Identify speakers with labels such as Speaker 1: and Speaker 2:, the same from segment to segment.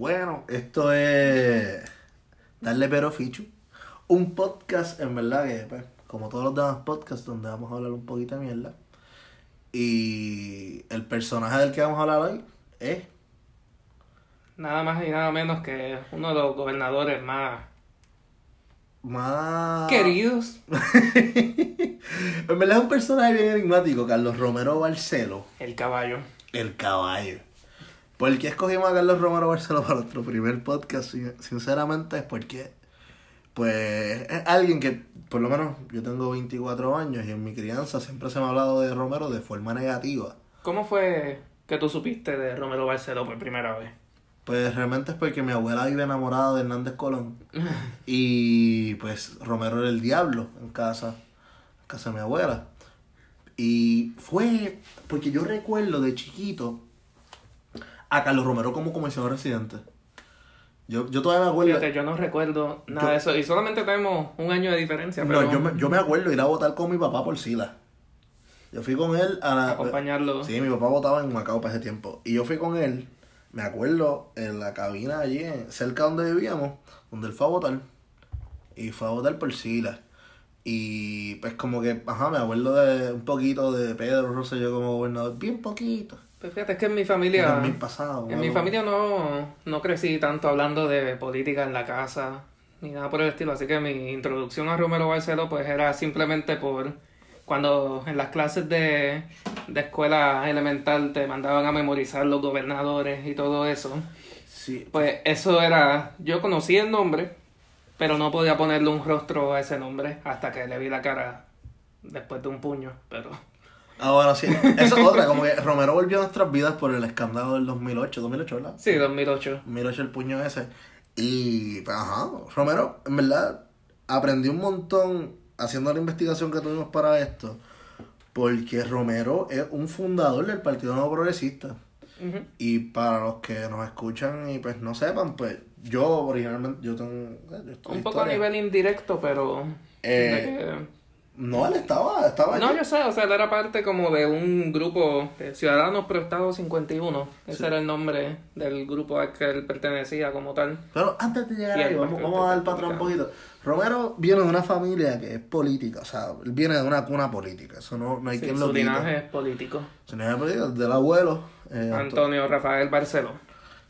Speaker 1: Bueno, esto es Darle Pero Fichu. Un podcast, en verdad, que pues, como todos los demás podcasts, donde vamos a hablar un poquito de mierda. Y el personaje del que vamos a hablar hoy es.
Speaker 2: Nada más y nada menos que uno de los gobernadores más
Speaker 1: Más.
Speaker 2: queridos.
Speaker 1: en verdad es un personaje bien enigmático, Carlos Romero Barcelo.
Speaker 2: El caballo.
Speaker 1: El caballo. ¿Por qué escogimos a Carlos Romero Barceló para nuestro primer podcast? Sin- Sinceramente es porque, pues, es alguien que, por lo menos, yo tengo 24 años y en mi crianza siempre se me ha hablado de Romero de forma negativa.
Speaker 2: ¿Cómo fue que tú supiste de Romero Barceló por primera vez?
Speaker 1: Pues realmente es porque mi abuela vive enamorada de Hernández Colón. Y pues Romero era el diablo en casa, en casa de mi abuela. Y fue porque yo recuerdo de chiquito a Carlos Romero como comisionado residente. Yo, yo todavía me acuerdo.
Speaker 2: Fíjate, yo no recuerdo nada
Speaker 1: Yo-
Speaker 2: de eso. Y solamente tenemos un año de diferencia,
Speaker 1: No,
Speaker 2: pero
Speaker 1: yo me, yo me acuerdo ir a votar con mi papá por Sila. Yo fui con él a la...
Speaker 2: acompañarlo.
Speaker 1: Sí, mi papá votaba en Macao para ese tiempo. Y yo fui con él, me acuerdo, en la cabina allí, cerca donde vivíamos, donde él fue a votar. Y fue a votar por Sila. Y pues como que, ajá, me acuerdo de un poquito de Pedro Rosselló como gobernador. Bien poquito.
Speaker 2: Pues fíjate, es que en mi
Speaker 1: En
Speaker 2: familia...
Speaker 1: 2000 pasado.
Speaker 2: En mi familia no, no crecí tanto hablando de política en la casa, ni nada por el estilo, así que mi introducción a Romero Barceló pues era simplemente por cuando en las clases de, de escuela elemental te mandaban a memorizar los gobernadores y todo eso,
Speaker 1: Sí.
Speaker 2: pues eso era, yo conocí el nombre, pero no podía ponerle un rostro a ese nombre hasta que le vi la cara después de un puño, pero...
Speaker 1: Ah, bueno, sí. Esa es otra, como que Romero volvió a nuestras vidas por el escándalo del 2008. 2008, ¿verdad?
Speaker 2: Sí, 2008.
Speaker 1: 2008 el puño ese. Y, pues, ajá, Romero, en verdad, aprendí un montón haciendo la investigación que tuvimos para esto. Porque Romero es un fundador del Partido Nuevo Progresista. Y para los que nos escuchan y pues no sepan, pues yo originalmente, yo tengo... yo estudio
Speaker 2: Un poco a nivel indirecto, pero...
Speaker 1: Eh, No, él estaba, estaba
Speaker 2: No,
Speaker 1: allí.
Speaker 2: yo sé, o sea, él era parte como de un grupo de Ciudadanos Pro Estado 51. Ese era el nombre del grupo al que él pertenecía como tal.
Speaker 1: Pero antes de llegar ahí, vamos, vamos a dar para atrás un poquito. Romero viene de una familia que es política, o sea, él viene de una cuna política, eso no, no hay
Speaker 2: Sí,
Speaker 1: quien
Speaker 2: su
Speaker 1: lo quite.
Speaker 2: linaje es político.
Speaker 1: Su linaje político, del abuelo, eh, Anto-
Speaker 2: Antonio Rafael Barceló.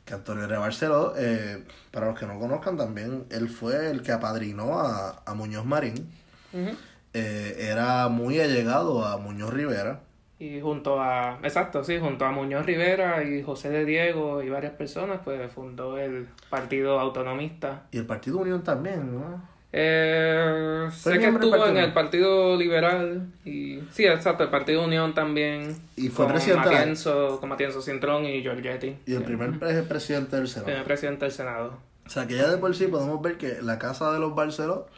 Speaker 1: que Antonio R. Barceló, eh, para los que no conozcan también, él fue el que apadrinó a, a Muñoz Marín,
Speaker 2: Ujú.
Speaker 1: Eh, era muy allegado a Muñoz Rivera,
Speaker 2: Y junto a, exacto, sí, junto a Muñoz Rivera y José de Diego y varias personas, pues fundó el Partido Autonomista.
Speaker 1: y el Partido Unión también, ¿no?
Speaker 2: Eh, sé que estuvo en el Partido Liberal y sí, exacto, el Partido Unión también.
Speaker 1: Y fue
Speaker 2: con
Speaker 1: presidente
Speaker 2: Matienzo, con Matienzo Cintrón y Giorgetti.
Speaker 1: Y el primer pre- presidente del Senado.
Speaker 2: primer presidente del Senado.
Speaker 1: O sea, que ya de por sí podemos ver que la casa de los Barceló,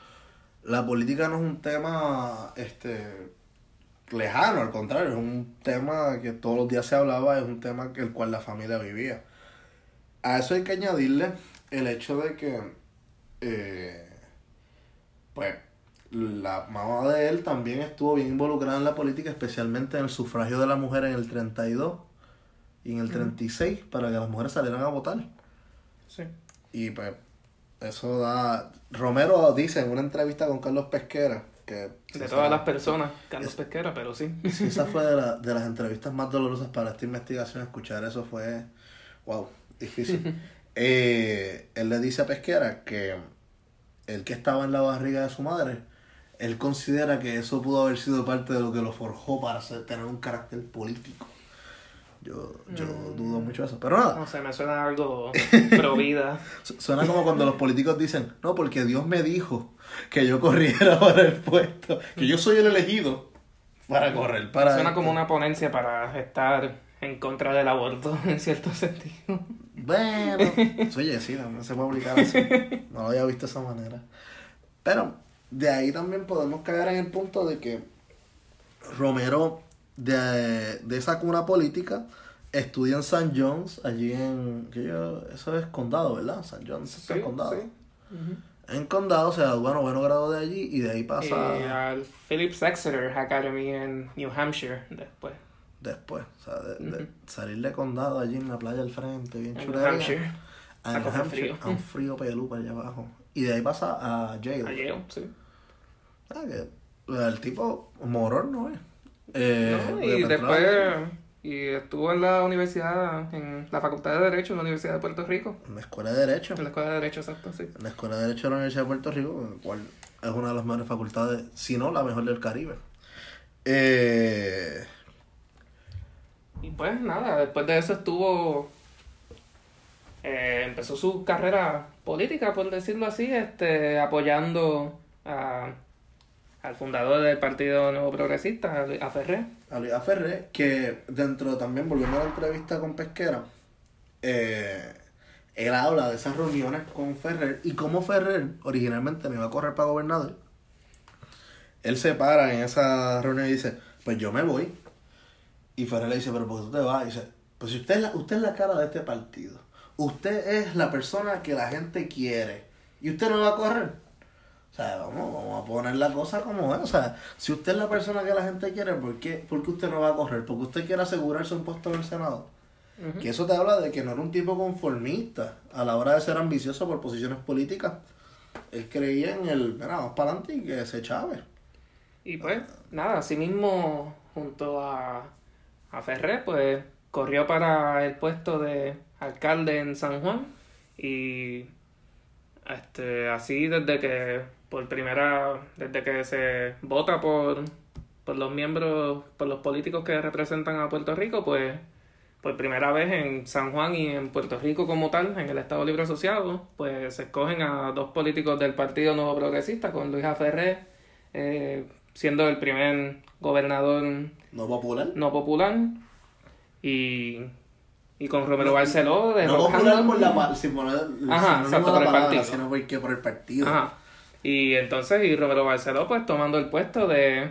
Speaker 1: la política no es un tema este lejano, al contrario, es un tema que todos los días se hablaba, es un tema que el cual la familia vivía. A eso hay que añadirle el hecho de que, eh, pues, la mamá de él también estuvo bien involucrada en la política, especialmente en el sufragio de la mujer en el 32 y en el 36, para que las mujeres salieran a votar.
Speaker 2: Sí.
Speaker 1: Y pues eso da... Romero dice en una entrevista con Carlos Pesquera que...
Speaker 2: De todas las personas, Carlos Pesquera, pero sí.
Speaker 1: Sí, esa fue de, la- de las entrevistas más dolorosas para esta investigación. Escuchar eso fue... Wow, difícil. Eh, él le dice a Pesquera que el que estaba en la barriga de su madre, él considera que eso pudo haber sido parte de lo que lo forjó para ser- tener un carácter político. Yo, yo dudo mucho de eso. Pero nada,
Speaker 2: No sé, me suena algo pro vida.
Speaker 1: Su- Suena como cuando los políticos dicen, no, porque Dios me dijo que yo corriera para el puesto, que yo soy el elegido para correr, para...
Speaker 2: Suena como una ponencia para estar en contra del aborto, en cierto sentido.
Speaker 1: Bueno, oye, sí, no, no se puede aplicar así. No lo había visto de esa manera. Pero de ahí también podemos caer en el punto de que Romero, de, de esa cuna política, estudia en St. John's, allí en... eso es condado, ¿verdad? St. John's es
Speaker 2: Sí,
Speaker 1: condado.
Speaker 2: sí.
Speaker 1: En condado, se bueno, bueno grado de allí y de ahí pasa...
Speaker 2: Y al Phillips Exeter Academy en New Hampshire después.
Speaker 1: después. O sea, de, de salir de condado allí en la playa al frente, bien
Speaker 2: New Hampshire.
Speaker 1: a New Hampshire, a un frío pelú para allá abajo. Y de ahí pasa a Yale.
Speaker 2: A Yale, sí.
Speaker 1: Ah, que el tipo morón no es. Eh,
Speaker 2: No, y después y estuvo en la universidad, en la Facultad de Derecho en la Universidad de Puerto Rico.
Speaker 1: En la escuela de Derecho.
Speaker 2: En la Escuela de Derecho, exacto, sí.
Speaker 1: En la escuela de Derecho de la Universidad de Puerto Rico, el cual es una de las mejores facultades, si no la mejor del Caribe. Eh,
Speaker 2: Y pues nada, después de eso estuvo. eh, empezó su carrera política, por decirlo así, este, apoyando a, al fundador del Partido Nuevo Progresista, a Ferrer.
Speaker 1: a Luis que dentro también, volviendo a la entrevista con Pesquera, eh, él habla de esas reuniones con Ferrer y cómo Ferrer originalmente no iba a correr para gobernador. Él se para en esa reunión y dice, pues yo me voy. Y Ferrer le dice, pero ¿por qué tú te vas? Y dice, pues si usted es, la, usted es la cara de este partido. Usted es la persona que la gente quiere. Y usted no va a correr. O sea, vamos, vamos a poner la cosa como es. O sea, si usted es la persona que la gente quiere, ¿por qué, por qué usted no va a correr? Porque usted quiere asegurarse un puesto en el Senado. Que eso te habla de que no era un tipo conformista a la hora de ser ambicioso por posiciones políticas. Él creía en el, mira, vamos para adelante y que se chave.
Speaker 2: Y pues, nada, asimismo, junto a, a Ferrer, pues corrió para el puesto de alcalde en San Juan. Y este, así desde que, por primera, desde que se vota por, por los miembros, por los políticos que representan a Puerto Rico, pues por primera vez en San Juan y en Puerto Rico como tal, en el Estado Libre Asociado, pues se escogen a dos políticos del Partido Nuevo Progresista, con Luis A. Ferrer, eh, siendo el primer gobernador
Speaker 1: No popular.
Speaker 2: no popular, y, y con Romero Barceló
Speaker 1: No popular
Speaker 2: derrocando-
Speaker 1: por la sin poner-
Speaker 2: Ajá, exacto,
Speaker 1: de
Speaker 2: por el
Speaker 1: palabra,
Speaker 2: partido.
Speaker 1: sino porque por el partido.
Speaker 2: Ajá. Y entonces, y Romero Barceló, pues tomando el puesto de,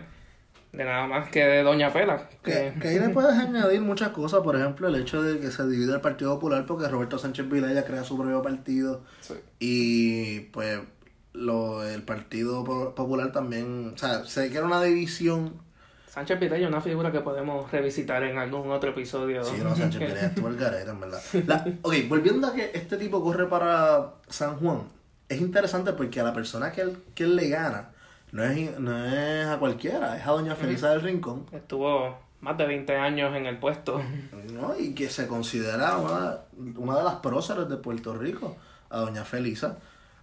Speaker 2: de nada más que de Doña Fela.
Speaker 1: Que,
Speaker 2: que-
Speaker 1: que ahí le puedes añadir muchas cosas, por ejemplo, el hecho de que se divide el Partido Popular porque Roberto Sánchez Vilella crea su propio partido
Speaker 2: Sí.
Speaker 1: y pues lo, el Partido Po- Popular también, o sea, sé que era una división.
Speaker 2: Sánchez Videla es una figura que podemos revisitar en algún otro episodio.
Speaker 1: Sí, no, Sánchez Vilella estuvo el garete, en verdad. La- ok, volviendo a que este tipo corre para San Juan, es interesante porque a la persona que él, que él le gana no es, no es a cualquiera, es a Doña Felisa del Rincón.
Speaker 2: Estuvo más de 20 años en el puesto.
Speaker 1: ¿no? Y que se considera una, una de las próceres de Puerto Rico, a Doña Felisa.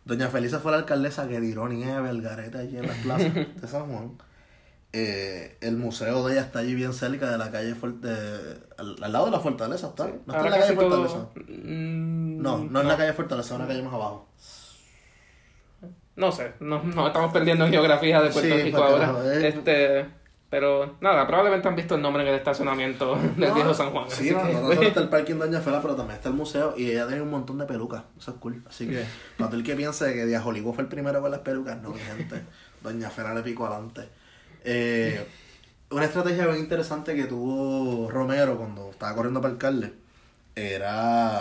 Speaker 1: Doña Felisa fue la alcaldesa que tiró nieve al garete allí en las plazas de San Juan. Eh, el museo de ella está allí bien cerca de la calle Fuerte, al, al lado de la fortaleza está. No está en la calle
Speaker 2: todo-
Speaker 1: Fortaleza.
Speaker 2: Mm,
Speaker 1: No, no, es la calle Fortaleza, es una calle más abajo.
Speaker 2: No sé, no, nos estamos perdiendo en geografía de Puerto
Speaker 1: Sí,
Speaker 2: Rico ahora.
Speaker 1: joder.
Speaker 2: Este, pero nada, probablemente han visto el nombre en el estacionamiento del
Speaker 1: No,
Speaker 2: viejo San Juan.
Speaker 1: Sí, no,
Speaker 2: que-
Speaker 1: no, no solo está el parking Doña Fela, pero también está el museo y ella tiene un montón de pelucas. Eso es cool. Así que, para el que piense que Díaz Olivo fue el primero con las pelucas, no, mi gente. Doña Fela le picó adelante. Eh, una estrategia bien interesante que tuvo Romero cuando estaba corriendo para alcalde era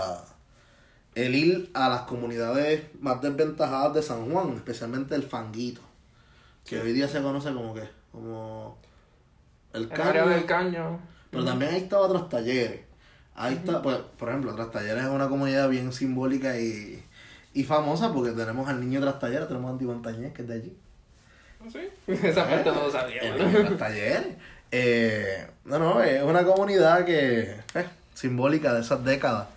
Speaker 1: el ir a las comunidades más desventajadas de San Juan, especialmente el Fanguito, que hoy día se conoce como que, como el
Speaker 2: El área
Speaker 1: Caño.
Speaker 2: del caño.
Speaker 1: Pero también ahí estaba Tras Talleres. Ahí está, pues, por ejemplo, Tras Talleres es una comunidad bien simbólica y, y famosa porque tenemos al niño Tras Talleres, tenemos a Andy Montañez, que es de allí.
Speaker 2: Sí, esa parte no lo sabía.
Speaker 1: El
Speaker 2: bueno.
Speaker 1: niño Tras Talleres. Eh, no, no, es una comunidad que eh, simbólica de esas décadas.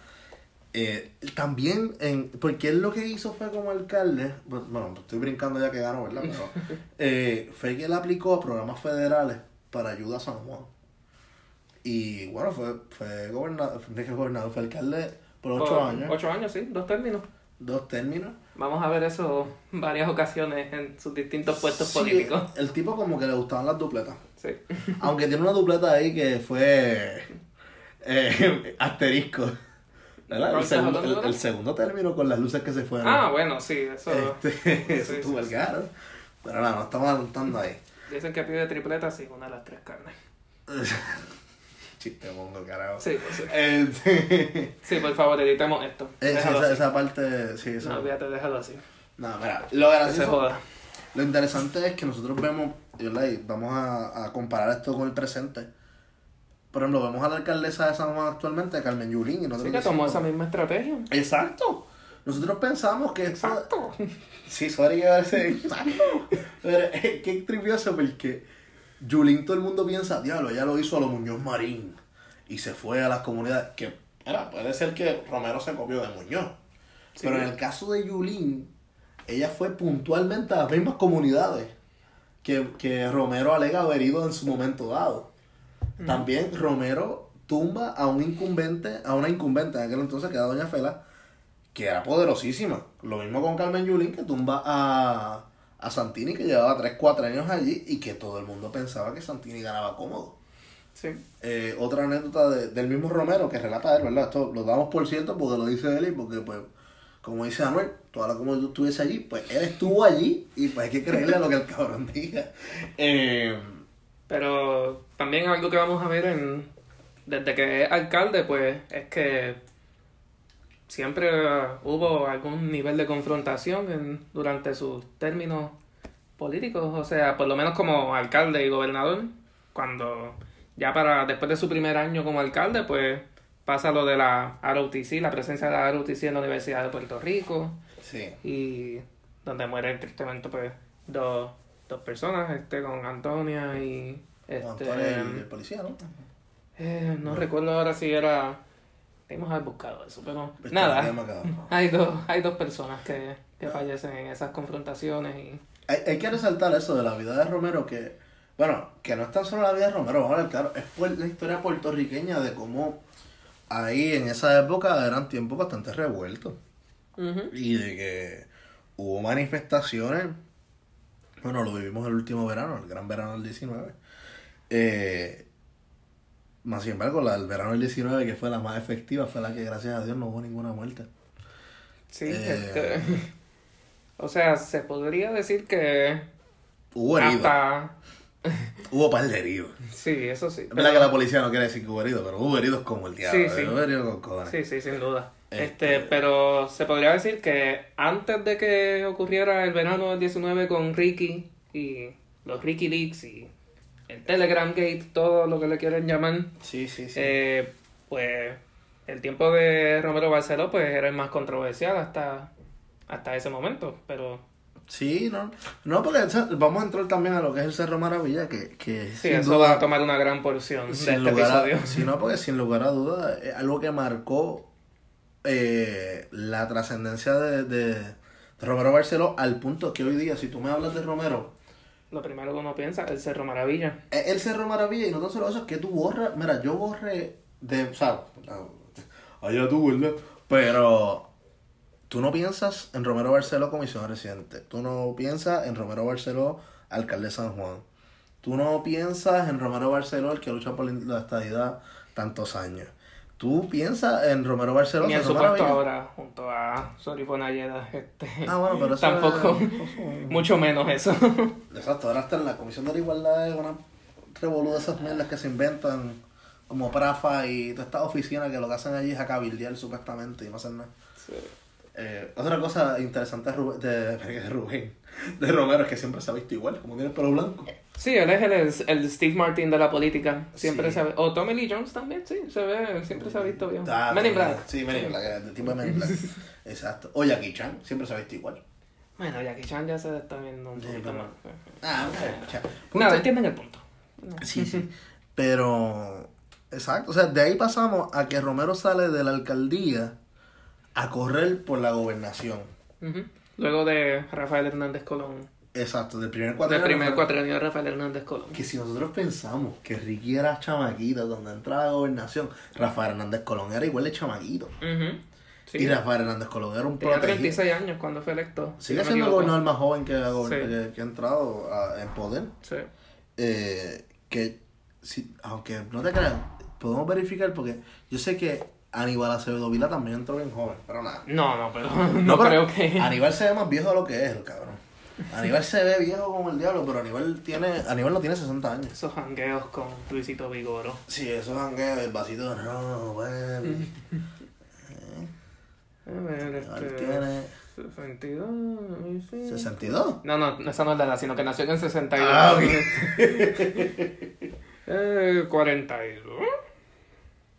Speaker 1: Eh, también, en, porque él lo que hizo fue como alcalde, bueno, estoy brincando ya que ganó, ¿verdad? Pero eh, fue que él aplicó a programas federales para ayuda a San Juan. Y bueno, fue, fue gobernador, fue, gobernador, fue alcalde por ocho
Speaker 2: Por
Speaker 1: años,
Speaker 2: Ocho años, sí, dos términos.
Speaker 1: dos términos.
Speaker 2: Vamos a ver eso varias ocasiones en sus distintos puestos
Speaker 1: Sí,
Speaker 2: políticos.
Speaker 1: El tipo como que le gustaban las dupletas.
Speaker 2: Sí.
Speaker 1: Aunque tiene una dupleta ahí que fue eh, asterisco. ¿Verdad? El,
Speaker 2: ¿Cuál estás
Speaker 1: segundo,
Speaker 2: hablando
Speaker 1: el-
Speaker 2: ahora?
Speaker 1: el segundo término con las luces que se fueron.
Speaker 2: Ah, bueno, sí, eso.
Speaker 1: Este, eso estuvo el caro. Pero nada, no estamos adelantando ahí.
Speaker 2: Dicen que pide tripleta sin una de las tres carnes.
Speaker 1: Chiste mongo, carajo.
Speaker 2: Sí, pues sí.
Speaker 1: Este,
Speaker 2: Sí, por favor, editemos esto.
Speaker 1: esa, esa parte, sí, eso.
Speaker 2: No, olvídate, déjalo así.
Speaker 1: No, mira, lo
Speaker 2: Que se
Speaker 1: gracioso,
Speaker 2: joda.
Speaker 1: lo interesante es que nosotros vemos, ¿verdad? y vamos a, a comparar esto con el presente. Por ejemplo, vemos a la alcaldesa de San Juan actualmente, Carmen Yulín, y nosotros
Speaker 2: Sí, que tomó esa misma estrategia.
Speaker 1: Exacto. nosotros pensamos que esto...
Speaker 2: Exacto.
Speaker 1: Sí, sorry que parece exacto. Pero es que trivioso porque Yulín todo el mundo piensa, diablo, ella lo hizo a los Muñoz Marín y se fue a las comunidades. Que, era, puede ser que Romero se copió de Muñoz.
Speaker 2: Sí.
Speaker 1: Pero en el caso de Yulín, ella fue puntualmente a las mismas comunidades que, que Romero alega haber ido en su momento dado. También Romero tumba a un incumbente, a una incumbente en aquel entonces que era Doña Fela, que era poderosísima. Lo mismo con Carmen Yulín, que tumba a, a Santini, que llevaba 3, 4 años allí y que todo el mundo pensaba que Santini ganaba cómodo.
Speaker 2: Sí.
Speaker 1: Eh, otra anécdota de- del mismo Romero que relata él, ¿verdad? Esto lo damos por cierto porque lo dice él y porque, pues, como dice Anuel, toda la comunidad estuviese allí, pues él estuvo allí y pues hay que creerle a lo que el cabrón diga. Eh,
Speaker 2: Pero también algo que vamos a ver en desde que es alcalde, pues es que siempre hubo algún nivel de confrontación en, durante sus términos políticos, o sea, por lo menos como alcalde y gobernador, cuando ya para después de su primer año como alcalde, pues pasa lo de la ROTC, la presencia de la ROTC en la Universidad de Puerto Rico
Speaker 1: sí.
Speaker 2: y donde mueren tristemente pues dos, dos personas, este con Antonia y este
Speaker 1: Antonio, el, el policía, ¿no?
Speaker 2: eh, no recuerdo ahora si era Debimos haber buscado eso, pero nada. Hay dos, hay dos personas que, que fallecen en esas confrontaciones y
Speaker 1: Hay, hay que resaltar eso de la vida de Romero, que, bueno, que no es tan solo la vida de Romero, vamos a hablar claro, es por la historia puertorriqueña de cómo ahí en esa época eran tiempos bastante revueltos. Y de que hubo manifestaciones, bueno, lo vivimos el último verano, el gran verano del 19. Eh, más sin embargo, la del verano del 19, que fue la más efectiva, fue la que gracias a Dios no hubo ninguna muerte.
Speaker 2: sí,
Speaker 1: Eh.
Speaker 2: este, o sea, se podría decir que
Speaker 1: Hubo heridos,
Speaker 2: hasta
Speaker 1: hubo par de heridos.
Speaker 2: sí, eso sí.
Speaker 1: Es verdad que la policía no quiere decir que hubo heridos, pero hubo heridos como el diablo.
Speaker 2: Sí, sí.
Speaker 1: Hubo heridos con cojones.
Speaker 2: Sí, sí, sin duda.
Speaker 1: Este-
Speaker 2: Este, pero se podría decir que antes de que ocurriera el verano del 19 con Ricky y los Ricky Leaks y el Telegram Gate, todo lo que le quieren llamar,
Speaker 1: Sí, sí, sí.
Speaker 2: eh, pues el tiempo de Romero Barceló pues era el más controversial hasta, hasta ese momento, pero
Speaker 1: Sí, no. No, porque vamos a entrar también a lo que es el Cerro Maravilla, que, que
Speaker 2: sí,
Speaker 1: sin
Speaker 2: eso
Speaker 1: duda-
Speaker 2: va a tomar una gran porción de
Speaker 1: sin
Speaker 2: este
Speaker 1: lugar a,
Speaker 2: episodio.
Speaker 1: sí, no, porque sin lugar a dudas es algo que marcó eh, la trascendencia de, de, Romero Barceló al punto que hoy día, si tú me hablas de Romero,
Speaker 2: Lo primero que uno piensa, el Cerro Maravilla.
Speaker 1: es el Cerro Maravilla y no tan solo eso, es que tú borras, mira, yo borré de, o sea, allá tú, ¿verdad? Pero tú no piensas en Romero Barceló comisión residente, tú no piensas en Romero Barceló alcalde de San Juan, tú no piensas en Romero Barceló el que lucha por la estadidad tantos años. Tú piensas en Romero Barceló.
Speaker 2: Ni en su puesto ahora, junto a Sorifona Ayeda, este,
Speaker 1: Ah, bueno, pero eso
Speaker 2: tampoco, mucho menos eso.
Speaker 1: Exacto, ahora está en la Comisión de la Igualdad, es una revolú de esas mierdas que se inventan como Prafa y todas estas oficinas que lo que hacen allí es a cabildear supuestamente y no hacen nada. Eh, otra cosa interesante de Rubén, de, de Rubén, de Romero, es que siempre se ha visto igual, como tiene el pelo blanco.
Speaker 2: Sí, él es el, el Steve Martin de la política. Siempre
Speaker 1: Sí.
Speaker 2: se ve. O Tommy Lee Jones también, sí, se ve, siempre se ha visto bien.
Speaker 1: Ah,
Speaker 2: Men in Black.
Speaker 1: Sí, Men in Black, el tipo de Men in Black. Exacto. O Jackie Chan, siempre se ha visto igual.
Speaker 2: Bueno, Jackie Chan ya se está viendo un
Speaker 1: Sí,
Speaker 2: poquito
Speaker 1: pero-
Speaker 2: más.
Speaker 1: Ah, ok. Chan.
Speaker 2: Nada, entienden el punto.
Speaker 1: Sí, sí. Pero, exacto. O sea, de ahí pasamos a que Romero sale de la alcaldía a correr por la gobernación.
Speaker 2: Ujú. Luego de Rafael Hernández Colón.
Speaker 1: Exacto, del primer
Speaker 2: Del
Speaker 1: cuatrenio.
Speaker 2: primer
Speaker 1: Rafael-
Speaker 2: cuatrenio de Rafael Hernández Colón.
Speaker 1: Que si nosotros pensamos que Ricky era chamaquito donde entra la gobernación, Rafael Hernández Colón era igual de chamaquito.
Speaker 2: Ujú. Sí.
Speaker 1: Y Rafael Hernández Colón era un
Speaker 2: Tenía
Speaker 1: protegido.
Speaker 2: 36 años cuando fue electo. si
Speaker 1: Sigue siendo el gobernador más joven que ha, gober-
Speaker 2: Sí.
Speaker 1: que, que ha entrado a- en poder.
Speaker 2: Sí.
Speaker 1: Eh, que, si, aunque no te creas, podemos verificar porque yo sé que Aníbal Acevedo Vila también entró bien joven, pero nada.
Speaker 2: No, no, pero no,
Speaker 1: No, pero
Speaker 2: creo que.
Speaker 1: Aníbal se ve más viejo de lo que es, el cabrón. Aníbal se ve viejo como el diablo, pero Aníbal tiene, Aníbal no tiene 60 años.
Speaker 2: Esos jangueos con Luisito Vigoro.
Speaker 1: Sí, eso es jangueo, el vasito de ron, baby.
Speaker 2: A ver, este.
Speaker 1: tiene
Speaker 2: 62. y sí.
Speaker 1: 62.
Speaker 2: No, no, esa no es la edad, sino que nació en el 62.
Speaker 1: Ah, ok.
Speaker 2: eh, 42.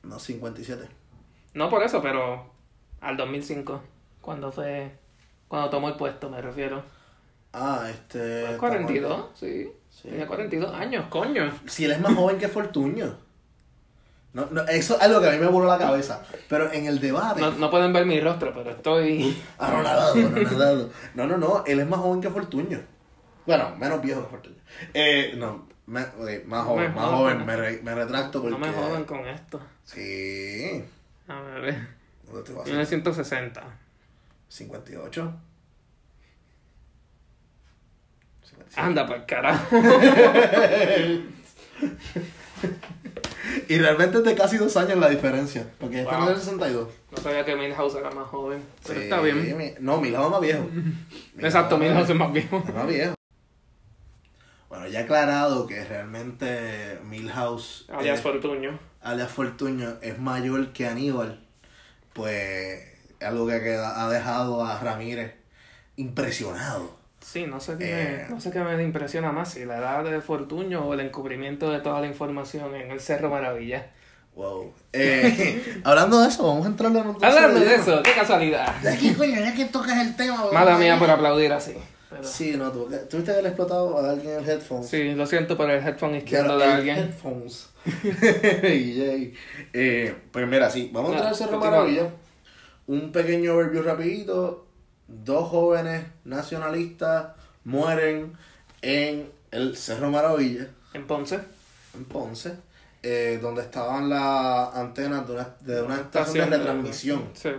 Speaker 1: No, 57.
Speaker 2: No por eso, pero al 2005. Cuando fue. Cuando tomó el puesto, me refiero.
Speaker 1: Ah, este.
Speaker 2: Pues 42, sí.
Speaker 1: Sí.
Speaker 2: Tenía 42 años, coño.
Speaker 1: Si él es más joven que Fortuño. No, no, eso es algo que a mí me voló la cabeza. Pero en el debate.
Speaker 2: No, no pueden ver mi rostro, pero estoy.
Speaker 1: Anonadado, anonadado. No, no, no. Él es más joven que Fortuño. Bueno, menos viejo que Fortuño. Eh, no, me- ok, más joven,
Speaker 2: me
Speaker 1: más joven. Me, re- me retracto porque.
Speaker 2: No me jodan con esto.
Speaker 1: Sí.
Speaker 2: A ver.
Speaker 1: ¿Dónde te vas a
Speaker 2: 1960.
Speaker 1: 58. 57.
Speaker 2: Anda para carajo.
Speaker 1: Y realmente es de casi dos años la diferencia. Porque
Speaker 2: Wow.
Speaker 1: no es del 62.
Speaker 2: No sabía que Milhouse era más joven. Pero
Speaker 1: Sí,
Speaker 2: está bien.
Speaker 1: mi- no, Milhouse es más viejo.
Speaker 2: Exacto,
Speaker 1: Milhouse
Speaker 2: es más viejo.
Speaker 1: es más viejo. Bueno, ya aclarado que realmente Milhouse,
Speaker 2: Alias
Speaker 1: eh,
Speaker 2: Fortuño.
Speaker 1: Alias Fortuño, es mayor que Aníbal, pues es algo que queda- ha dejado a Ramírez impresionado.
Speaker 2: Sí, no sé, qué
Speaker 1: Eh.
Speaker 2: me, no sé qué me impresiona más, si la edad de Fortuño o el encubrimiento de toda la información en el Cerro Maravilla.
Speaker 1: Wow. Eh, hablando de eso, vamos a entrar en la noticia
Speaker 2: Hablando de eso, qué casualidad.
Speaker 1: De aquí, coño, ya que tocas el tema.
Speaker 2: Mala mía por aplaudir así.
Speaker 1: Sí, no, tú, tuviste que haber explotado a alguien el headphone.
Speaker 2: Sí, lo siento por el headphone izquierdo de alguien.
Speaker 1: Headphones. Eh, pues mira, sí, vamos a entrar al Cerro. Maravilla. Un pequeño overview rapidito. Dos jóvenes nacionalistas mueren en el Cerro Maravilla,
Speaker 2: En Ponce.
Speaker 1: en Ponce, eh, donde estaban las antenas de una, de una estación de retransmisión.
Speaker 2: Sí.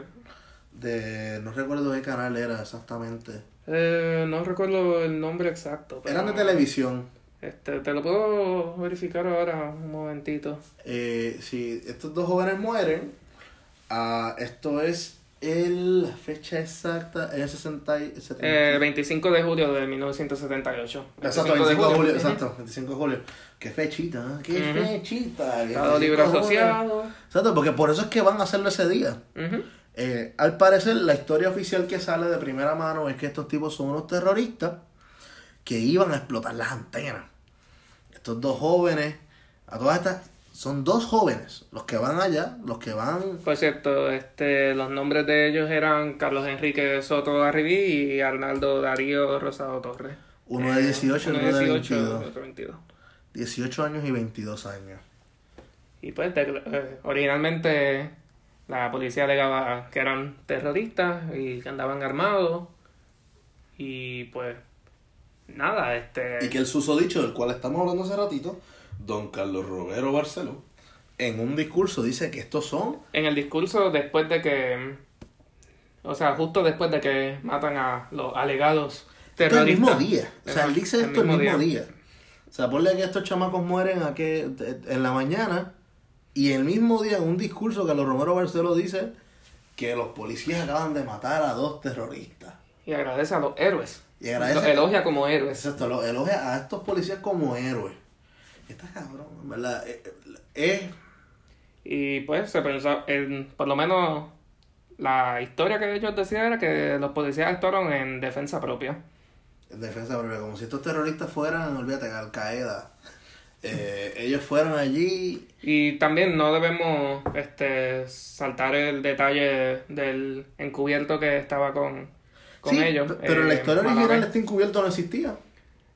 Speaker 1: De, no recuerdo qué canal era exactamente.
Speaker 2: Eh, no recuerdo el nombre exacto. pero-
Speaker 1: Eran de televisión.
Speaker 2: Este, te lo puedo verificar ahora un momentito.
Speaker 1: Eh, si estos dos jóvenes mueren, ah, esto es el, la fecha exacta, es el 60 y- 70
Speaker 2: Eh, 25 de julio de 1978.
Speaker 1: Exacto, 25 de julio, exacto, 25 de julio. Qué fechita, ¿eh? qué
Speaker 2: Ujú.
Speaker 1: fechita.
Speaker 2: Estado
Speaker 1: 25
Speaker 2: Libre. Asociado.
Speaker 1: Exacto, porque por eso es que van a hacerlo ese día.
Speaker 2: Ujú.
Speaker 1: Eh, al parecer, la historia oficial que sale de primera mano es que estos tipos son unos terroristas que iban a explotar las antenas. Estos dos jóvenes, a todas estas, son dos jóvenes los que van allá, los que van
Speaker 2: Por cierto, este, los nombres de ellos eran Carlos Enrique Soto Arribí y Arnaldo Darío Rosado Torres.
Speaker 1: Uno de 18 y
Speaker 2: uno
Speaker 1: uno de
Speaker 2: 18,
Speaker 1: 22.
Speaker 2: otro 22.
Speaker 1: 18 años y 22 años.
Speaker 2: Y pues de- eh, originalmente la policía alegaba que eran terroristas y que andaban armados. Y pues nada, este...
Speaker 1: Y que el susodicho del cual estamos hablando hace ratito, don Carlos Romero Barceló, en un discurso dice que estos son
Speaker 2: En el discurso después de que... O sea, justo después de que matan a los alegados
Speaker 1: esto el
Speaker 2: terroristas.
Speaker 1: mismo día. O sea, él dice esto el
Speaker 2: mismo
Speaker 1: mismo
Speaker 2: día.
Speaker 1: día. O sea, ponle que estos chamacos mueren a que, en la mañana y el mismo día en un discurso Carlos Romero Barceló dice que los policías acaban de matar a dos terroristas.
Speaker 2: Y agradece a los héroes.
Speaker 1: Y agradece-
Speaker 2: Los elogia como héroes.
Speaker 1: Exacto, lo elogia a estos policías como héroes. Está cabrón, ¿verdad? Eh, eh,
Speaker 2: Y pues se pensó, en, por lo menos la historia que ellos decían era que los policías actuaron en defensa propia.
Speaker 1: En defensa propia, como si estos terroristas fueran, olvídate, Al Qaeda. Eh, ellos fueron allí.
Speaker 2: Y también no debemos este saltar el detalle del encubierto que estaba con, con
Speaker 1: Sí,
Speaker 2: ellos.
Speaker 1: pero en la
Speaker 2: eh,
Speaker 1: historia original
Speaker 2: Malabé.
Speaker 1: este encubierto no existía.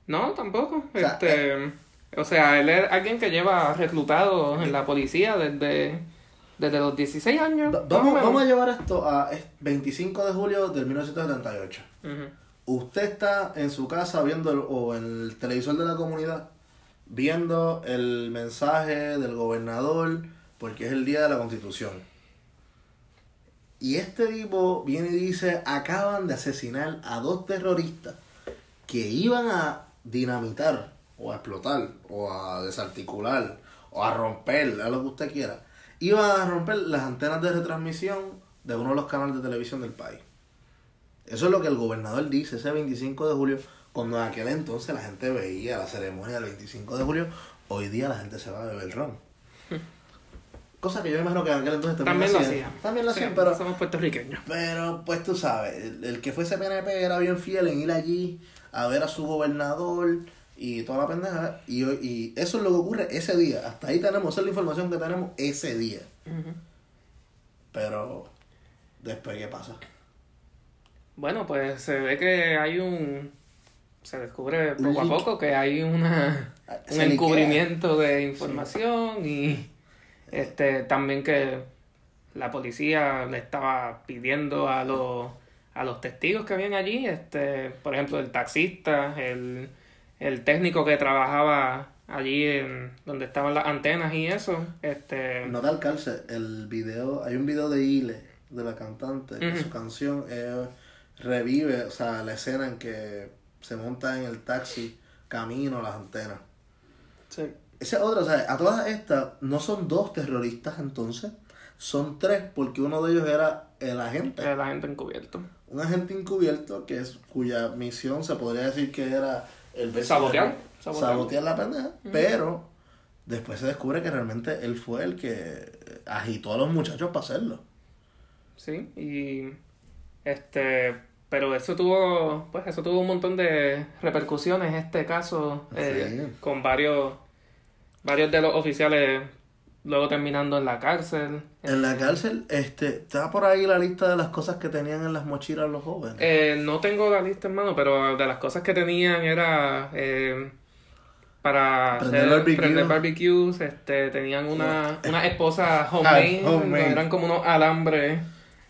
Speaker 2: No, tampoco.
Speaker 1: O sea,
Speaker 2: este, o sea, él es alguien que lleva reclutado en la policía desde, desde los 16 años.
Speaker 1: Vamos, vamos a llevar esto a es 25 de julio del 1978.
Speaker 2: Ujú.
Speaker 1: Usted está en su casa viendo el- o en el televisor de la comunidad viendo el mensaje del gobernador porque es el día de la constitución. Y este tipo viene y dice, acaban de asesinar a dos terroristas que iban a dinamitar o a explotar o a desarticular o a romper, a lo que usted quiera. Iban a romper las antenas de retransmisión de uno de los canales de televisión del país. Eso es lo que el gobernador dice ese 25 de julio, cuando en aquel entonces la gente veía la ceremonia del 25 de julio, hoy día la gente se va a beber ron. Cosa que yo me imagino que en aquel entonces
Speaker 2: También lo
Speaker 1: hacían.
Speaker 2: hacían.
Speaker 1: También lo
Speaker 2: Sí,
Speaker 1: hacían, pero,
Speaker 2: Somos puertorriqueños.
Speaker 1: pero pues tú sabes, el, el que fuese PNP era bien fiel en ir allí a ver a su gobernador y toda la pendeja. Y, hoy- y eso es lo que ocurre ese día. Hasta ahí tenemos, esa es la información que tenemos ese día. Pero después, ¿qué pasa?
Speaker 2: Bueno, pues se ve que hay un... Se descubre poco a poco que hay una,
Speaker 1: Ah,
Speaker 2: un encubrimiento de información y este también que la policía le estaba pidiendo a los, a los testigos que habían allí, este, por ejemplo, el taxista, el, el técnico que trabajaba allí en donde estaban las antenas y eso, este...
Speaker 1: No tal calce, el video, hay un video de Ile, de la cantante, que su canción eh, revive, o sea, la escena en que se monta en el taxi camino a las antenas.
Speaker 2: sí.
Speaker 1: Esa otra, o sea, a todas estas, no son dos terroristas entonces, son tres, porque uno de ellos era el agente.
Speaker 2: de la gente encubierto.
Speaker 1: Un agente encubierto que es, cuya misión se podría decir que era el
Speaker 2: Sabotear, sabotear.
Speaker 1: sabotear la pendeja, pero después se descubre que realmente él fue el que agitó a los muchachos para hacerlo.
Speaker 2: Sí, y este, pero eso tuvo, pues eso tuvo un montón de repercusiones, este caso, eh, con varios, varios de los oficiales luego terminando en la cárcel.
Speaker 1: En la cárcel, este, está por ahí la lista de las cosas que tenían en las mochilas los jóvenes.
Speaker 2: Eh, no tengo la lista en mano, pero de las cosas que tenían era eh, para
Speaker 1: Prender
Speaker 2: hacer-
Speaker 1: barbecue.
Speaker 2: prender barbecues, este, tenían una, una esposa homemade,
Speaker 1: Ah, homemade.
Speaker 2: eran como unos alambres.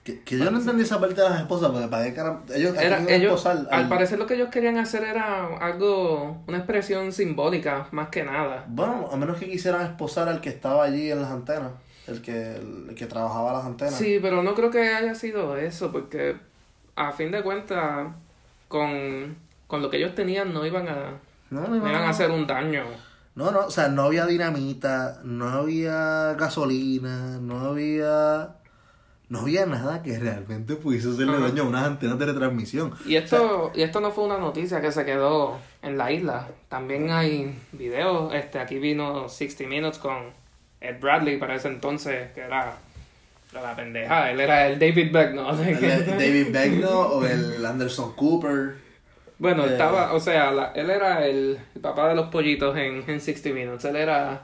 Speaker 1: Que, que yo no entendí esa parte de las esposas, porque para qué ellos, ¿a
Speaker 2: Era, ellos,
Speaker 1: esposar?
Speaker 2: al
Speaker 1: Al-
Speaker 2: parecer lo que ellos querían hacer era algo, una expresión simbólica, más que nada.
Speaker 1: Bueno, a menos que quisieran esposar al que estaba allí en las antenas, el que, el, que trabajaba las antenas.
Speaker 2: Sí, pero no creo que haya sido eso, porque a fin de cuentas, con, con lo que ellos tenían no iban a,
Speaker 1: No, no,
Speaker 2: no
Speaker 1: no,
Speaker 2: iban a hacer un daño.
Speaker 1: No, no, o sea, no había dinamita, no había gasolina, no había... No había nada que realmente pudiese hacerle daño a unas antenas de retransmisión.
Speaker 2: Y esto, y esto no fue una noticia que se quedó en la isla. También hay videos. Este, aquí vino 60 Minutes con Ed Bradley para ese entonces, que era, la pendeja. Él era el David Beck, ¿no? O sea,
Speaker 1: El
Speaker 2: que-
Speaker 1: de David Begno o el Anderson Cooper.
Speaker 2: Bueno,
Speaker 1: Eh,
Speaker 2: estaba, o sea, la- él era el, el papá de los pollitos en, en 60 Minutes. Él era,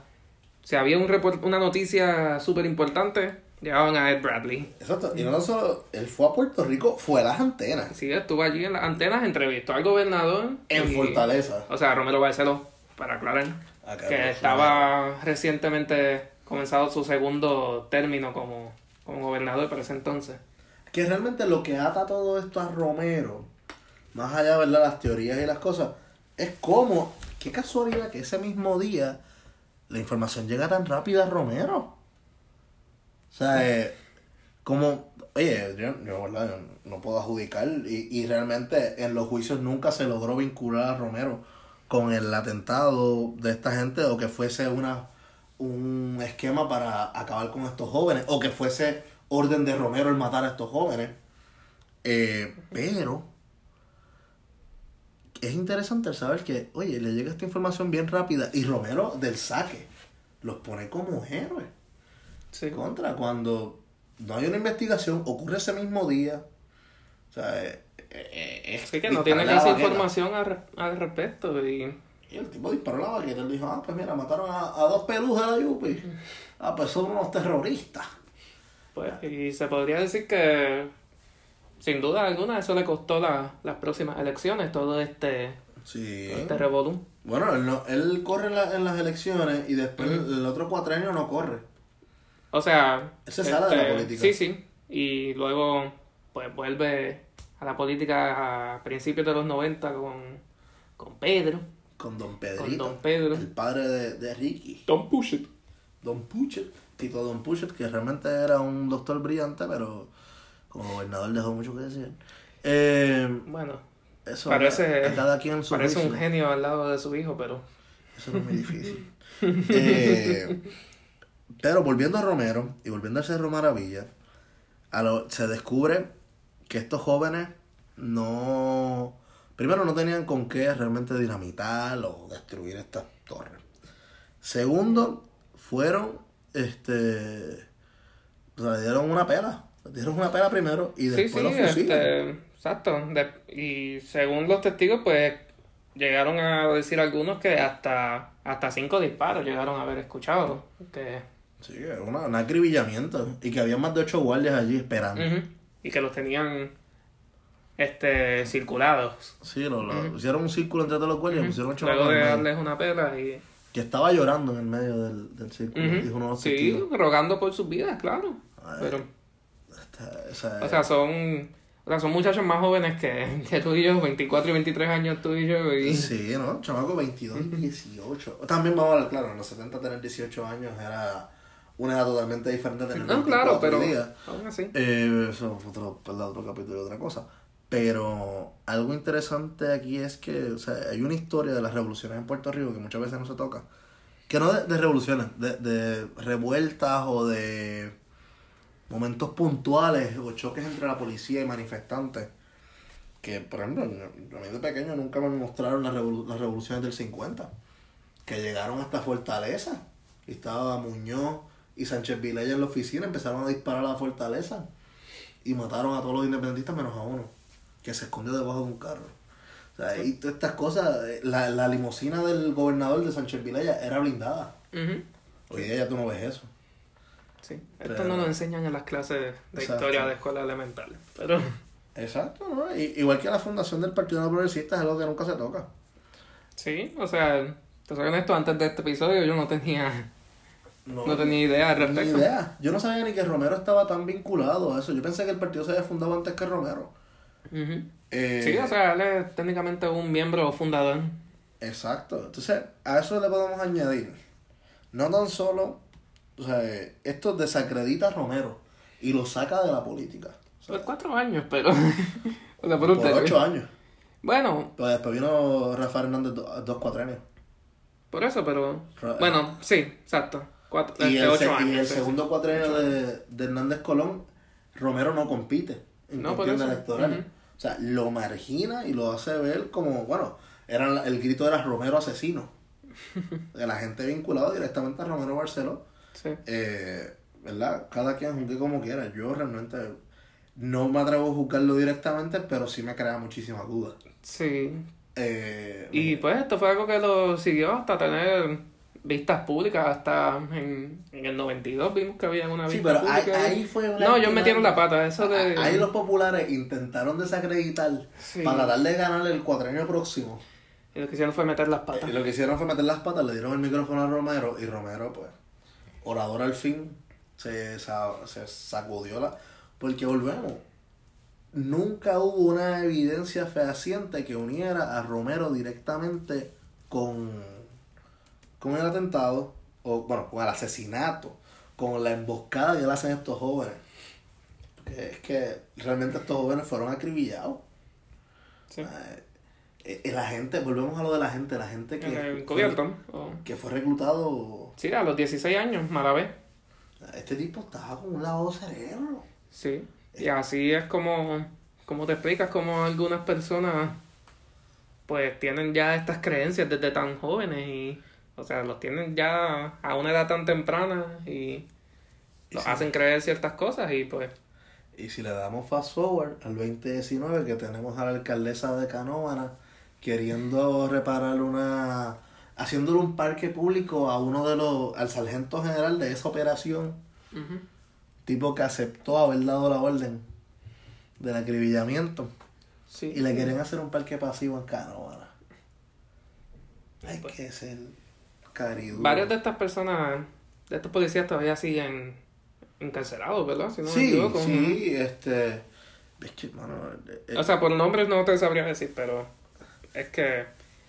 Speaker 2: si había un report- una noticia súper importante, llevaban a Ed Bradley.
Speaker 1: Exacto. Y no solo él fue a Puerto Rico, fue a las antenas.
Speaker 2: Sí, estuvo allí en las antenas, entrevistó al gobernador.
Speaker 1: En
Speaker 2: y-
Speaker 1: Fortaleza.
Speaker 2: O sea, Romero Barceló, para aclarar.
Speaker 1: Acá,
Speaker 2: que
Speaker 1: pues,
Speaker 2: estaba recientemente comenzado su segundo término como, como gobernador para ese entonces.
Speaker 1: Que realmente lo que ata todo esto a Romero, más allá de las teorías y las cosas, es como, qué casualidad que ese mismo día la información llega tan rápida a Romero. O sea, eh, como, oye, yo, yo, no puedo adjudicar y, y realmente en los juicios nunca se logró vincular a Romero con el atentado de esta gente o que fuese una un esquema para acabar con estos jóvenes o que fuese orden de Romero el matar a estos jóvenes. Eh, pero es interesante el saber que, oye, le llega esta información bien rápida y Romero del saque los pone como héroes.
Speaker 2: Sí.
Speaker 1: Contra, cuando no hay una investigación, ocurre ese mismo día. O sea, eh, eh, es
Speaker 2: que no tiene casi
Speaker 1: baqueta.
Speaker 2: información al, al respecto. Y
Speaker 1: Y el tipo disparó la. Él dijo, ah, pues mira, mataron a, a dos pelus de la Yupi. Ah, pues son unos terroristas.
Speaker 2: pues y se podría decir que sin duda alguna eso le costó la- las próximas elecciones, todo este,
Speaker 1: Sí.
Speaker 2: todo este revolú.
Speaker 1: Bueno, él, no, él corre en, la- en las elecciones y después el otro cuatrenio no corre.
Speaker 2: O sea,
Speaker 1: Él se sale de la
Speaker 2: este,
Speaker 1: política.
Speaker 2: Sí, sí. Y luego pues vuelve a la política a principios de los 90 con, con Pedro.
Speaker 1: Con Don
Speaker 2: Con
Speaker 1: Pedrito.
Speaker 2: Don Pedro.
Speaker 1: El padre de, de Ricky.
Speaker 2: Don't push it.
Speaker 1: Don Puchet. Tito Don Puchet, que realmente era un doctor brillante, pero como gobernador dejó mucho que decir. Eh,
Speaker 2: Bueno,
Speaker 1: eso
Speaker 2: Parece-
Speaker 1: cada quien su
Speaker 2: parece un genio al lado de su hijo, pero...
Speaker 1: Eso no es muy difícil. Eh, pero volviendo a Romero y volviendo al Cerro Maravilla, a lo- se descubre que estos jóvenes no. Primero, no tenían con qué realmente dinamitar o destruir estas torres. Segundo, fueron. Este. O sea, le dieron una pela. Le dieron una pela primero y
Speaker 2: Sí,
Speaker 1: después
Speaker 2: sí,
Speaker 1: los fusilan.
Speaker 2: este, exacto. De- y según los testigos, pues llegaron a decir algunos que hasta, hasta cinco disparos llegaron a haber escuchado. Que,
Speaker 1: Sí, era una- un acribillamiento. Y que había más de ocho guardias allí esperando.
Speaker 2: Ujú. Y que los tenían este circulados.
Speaker 1: Sí, lo, lo- hicieron un círculo entre todos los guardias, pusieron un chamaco
Speaker 2: Luego de darles una pela y...
Speaker 1: que estaba llorando en el medio del, del círculo, dijo uno
Speaker 2: Sí,
Speaker 1: testigos.
Speaker 2: rogando por sus vidas, claro.
Speaker 1: Ay.
Speaker 2: Pero,
Speaker 1: Esta- esa-
Speaker 2: o sea, son... O sea, son muchachos más jóvenes que, que tú y yo, 24 y 23 años tú y yo. Y...
Speaker 1: Sí, ¿no? Chamaco 22 y 18. También vamos a hablar, claro, en los 70 tener 18 años era una edad totalmente diferente tener
Speaker 2: No, claro,
Speaker 1: 24
Speaker 2: pero
Speaker 1: día.
Speaker 2: aún así.
Speaker 1: Eh, eso fue otro, otro capítulo y otra cosa. Pero algo interesante aquí es que o sea, hay una historia de las revoluciones en Puerto Rico que muchas veces no se toca. Que no de, de revoluciones, de, de revueltas o de momentos puntuales o choques entre la policía y manifestantes. Que, por ejemplo, a mí de pequeño nunca me mostraron las, revolu- las revoluciones del 50. Que llegaron hasta Fortaleza. Y estaba Muñoz y Sánchez Vilella en la oficina, empezaron a disparar a la Fortaleza. Y mataron a todos los independentistas menos a uno, que se escondió debajo de un carro. O sea, y todas estas cosas, eh, la, la limusina del gobernador de Sánchez Vilella era blindada.
Speaker 2: Ujú.
Speaker 1: Hoy día ya tú no ves eso.
Speaker 2: Sí. Esto
Speaker 1: Pero-
Speaker 2: no lo enseñan en las clases de
Speaker 1: Exacto.
Speaker 2: historia de escuela elemental. Pero
Speaker 1: Exacto, ¿no? I- igual que la fundación del Partido Progresista es algo que nunca se toca.
Speaker 2: sí, o sea, te soy honesto, antes de este episodio yo no tenía, no tenía idea al
Speaker 1: Ni
Speaker 2: respecto.
Speaker 1: idea. Yo no sabía ni que Romero estaba tan vinculado a eso. Yo pensé que el partido se había fundado antes que Romero. Eh,
Speaker 2: Sí, o sea, él es técnicamente un miembro fundador.
Speaker 1: Exacto. Entonces, a eso le podemos añadir, no tan solo, o sea, esto desacredita a Romero y lo saca de la política. O sea,
Speaker 2: Por cuatro años, pero... o sea, por
Speaker 1: por
Speaker 2: un tercio.
Speaker 1: ocho años.
Speaker 2: Bueno,
Speaker 1: Pero después vino Rafael Hernández do- dos, cuatro años.
Speaker 2: por eso, pero...
Speaker 1: Ra-
Speaker 2: Bueno, sí, exacto. Cuatro,
Speaker 1: Y
Speaker 2: este,
Speaker 1: el,
Speaker 2: ocho
Speaker 1: se- y
Speaker 2: años.
Speaker 1: el segundo cuatrenio de, de Hernández Colón, Romero no compite en
Speaker 2: No,
Speaker 1: cuestión electoral. O sea, lo margina y lo hace ver como, bueno, era el grito era Romero asesino. de la gente vinculada directamente a Romero Barceló.
Speaker 2: sí.
Speaker 1: eh, ¿verdad? Cada quien juzgue como quiera. Yo realmente no me atrevo a juzgarlo directamente, pero sí me crea muchísimas dudas.
Speaker 2: Sí.
Speaker 1: Eh,
Speaker 2: Y pues esto fue algo que lo siguió hasta tener vistas públicas. Hasta en, en el 92 vimos que había una
Speaker 1: sí,
Speaker 2: vista
Speaker 1: pero ahí, fue una
Speaker 2: No, ellos metieron la pata. Eso de...
Speaker 1: Ahí los populares intentaron desacreditar
Speaker 2: Sí.
Speaker 1: para tratar de ganarle el cuatrenio próximo.
Speaker 2: Y lo que hicieron fue meter las patas.
Speaker 1: Y lo que hicieron fue meter las patas, le dieron el micrófono a Romero y Romero, pues, orador al fin, se, se sacudió la... Porque volvemos, nunca hubo una evidencia fehaciente que uniera a Romero directamente con, con el atentado, o bueno, con el asesinato, con la emboscada que le hacen estos jóvenes. Porque es que realmente estos jóvenes fueron acribillados.
Speaker 2: Sí.
Speaker 1: Eh, eh, la gente, volvemos a lo de la gente, la gente que, fue, que fue reclutado,
Speaker 2: Sí, a los 16 años, mala vez.
Speaker 1: este tipo estaba con un lavado cerebro.
Speaker 2: Sí. Y así es como, como te explicas como algunas personas pues tienen ya estas creencias desde tan jóvenes y o sea, los tienen ya a una edad tan temprana y los hacen creer ciertas cosas y pues
Speaker 1: Y si le damos fast forward al 2019, que tenemos a la alcaldesa de Canóvana queriendo reparar una. haciéndole un parque público a uno de los. al sargento general de esa operación, tipo que aceptó haber dado la orden del acribillamiento.
Speaker 2: sí.
Speaker 1: Y le querían hacer un parque pasivo en Canóvana. Hay
Speaker 2: Pues.
Speaker 1: que ser caridudo.
Speaker 2: Varias de estas personas, de estos policías todavía siguen encarcelados, ¿verdad? Si no me
Speaker 1: Sí,
Speaker 2: equivoco.
Speaker 1: sí, este. Que, mano, eh,
Speaker 2: O sea, por nombres no te sabría decir, pero es que,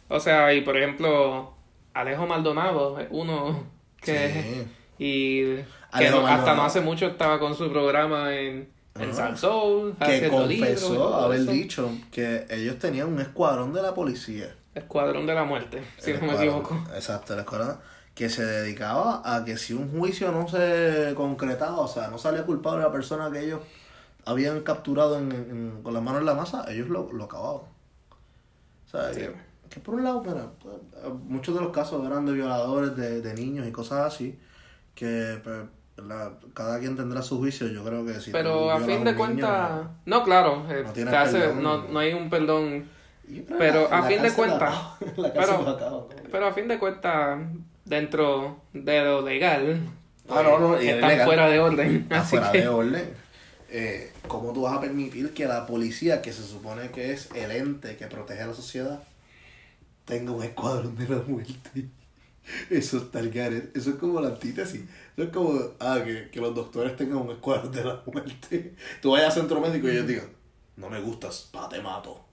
Speaker 2: o sea, y por ejemplo, Alejo Maldonado es uno que,
Speaker 1: sí.
Speaker 2: y que
Speaker 1: Alejo
Speaker 2: no- hasta
Speaker 1: Maldonado.
Speaker 2: no hace mucho estaba con su programa en, en
Speaker 1: Ajá.
Speaker 2: Salsoul,
Speaker 1: que
Speaker 2: haciendo libros y
Speaker 1: confesó haber
Speaker 2: eso.
Speaker 1: dicho que ellos tenían un escuadrón de la policía.
Speaker 2: Escuadrón de la Muerte, si no me equivoco.
Speaker 1: Exacto, el escuadrón que se dedicaba a que si un juicio no se concretaba, o sea, no salía culpable la persona que ellos habían capturado en- en- con las manos en la masa, ellos lo, lo acababan. O sea,
Speaker 2: Sí.
Speaker 1: que, que por un lado, mira, pues, muchos de los casos eran de violadores, de, de niños y cosas así, que pues, la- cada quien tendrá su juicio, yo creo que sí.
Speaker 2: Pero a fin de cuentas, no, claro, eh,
Speaker 1: no
Speaker 2: hace-
Speaker 1: perdón.
Speaker 2: no, no hay un perdón, pero a
Speaker 1: la
Speaker 2: fin de cuentas- pero- pero a fin de cuentas, dentro de lo legal,
Speaker 1: Ah, no, no, y es
Speaker 2: están
Speaker 1: legal.
Speaker 2: fuera de orden, así
Speaker 1: fuera
Speaker 2: que...
Speaker 1: de orden. eh, ¿cómo tú vas a permitir que la policía, que se supone que es el ente que protege a la sociedad, tenga un escuadrón de la muerte? Eso está el garete. Eso es como la antítesis. Eso es como, ah, que, que los doctores tengan un escuadrón de la muerte. Tú vayas al centro médico y ellos digan, no me gustas, pa, te mato.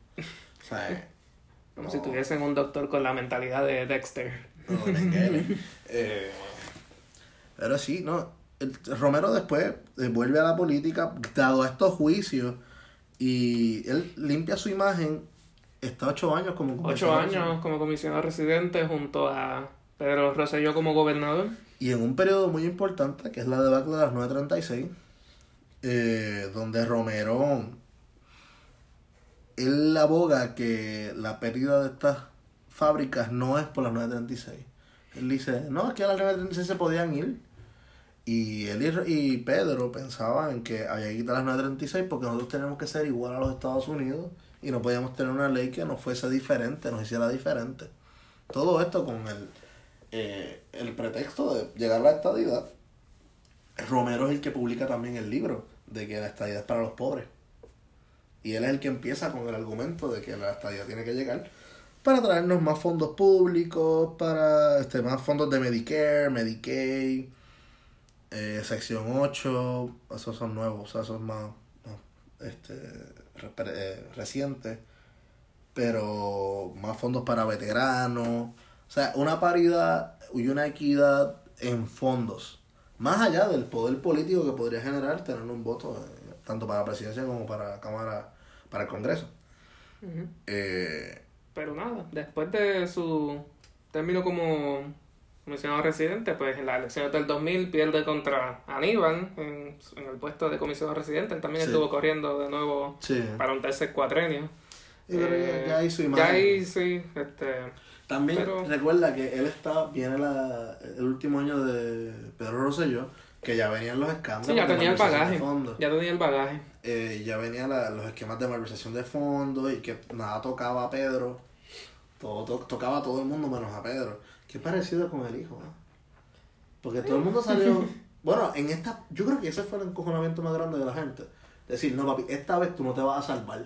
Speaker 2: Como
Speaker 1: no.
Speaker 2: si tuviesen un doctor con la mentalidad de Dexter.
Speaker 1: No. Eh, pero sí, no. El- Romero después eh, vuelve a la política, dado estos juicios, y él limpia su imagen. Está ocho años como
Speaker 2: Ocho
Speaker 1: comisionado.
Speaker 2: años como comisionado residente junto a Pedro Rosselló como gobernador.
Speaker 1: Y en un periodo muy importante, que es la debacle de las 936, eh, donde Romero, él aboga que la pérdida de estas fábricas no es por las 936. Él dice, no, es que a las 936 se podían ir. Y él y, Pedro pensaban en que había que quitar las 936 porque nosotros tenemos que ser igual a los Estados Unidos y no podíamos tener una ley que nos fuese diferente, nos hiciera diferente. Todo esto con el, eh, el pretexto de llegar a la estadidad. Romero es el que publica también el libro de que la estadidad es para los pobres. Y él es el que empieza con el argumento de que la estadidad tiene que llegar para traernos más fondos públicos, para este, más fondos de Medicare, Medicaid, eh, sección 8, esos son nuevos, esos más, más, este, eh, recientes, pero más fondos para veteranos, o sea, una paridad y una equidad en fondos, más allá del poder político que podría generar tener un voto, tanto para la presidencia como para la Cámara, para el Congreso. Eh,
Speaker 2: Pero nada, después de su término como comisionado residente, pues en las elecciones del 2000 pierde contra Aníbal en, en el puesto de comisionado residente. Él también
Speaker 1: Sí.
Speaker 2: estuvo corriendo de nuevo
Speaker 1: sí.
Speaker 2: para un tercer cuatrenio.
Speaker 1: Y ya-
Speaker 2: Eh,
Speaker 1: ya ahí su
Speaker 2: Ya
Speaker 1: imagen.
Speaker 2: ahí sí, este,
Speaker 1: También
Speaker 2: Pero-
Speaker 1: recuerda que él está, viene la, el último año de Pedro Rosselló, que ya venían los escándalos.
Speaker 2: sí, ya
Speaker 1: de
Speaker 2: tenía el bagaje. Ya tenía el bagaje.
Speaker 1: Eh, ya venían los esquemas de malversación de fondos y que nada tocaba a Pedro. Todo to- tocaba a todo el mundo menos a Pedro. Qué parecido con el hijo, ¿no? Porque todo el mundo salió. bueno, en esta. Yo creo que ese fue el encojonamiento más grande de la gente. Decir, no, papi, esta vez tú no te vas a salvar.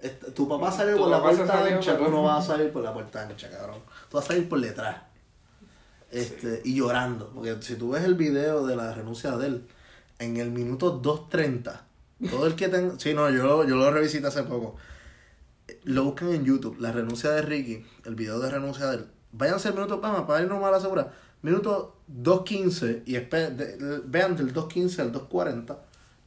Speaker 1: Esta- tu papá salió por la puerta ancha, tú no vas a salir por la puerta ancha, cabrón. Tú vas a salir por detrás. Este, Y llorando. Porque si tú ves el video de la renuncia de él, en el minuto 2.30, todo el que tenga... Sí, no, yo, lo- yo lo revisité hace poco. Lo buscan en YouTube, la renuncia de Ricky, el video de renuncia de él. Váyanse al minuto, vamos, para irnos más a la segura. Minuto 2.15 y de- vean del 2.15 al 2.40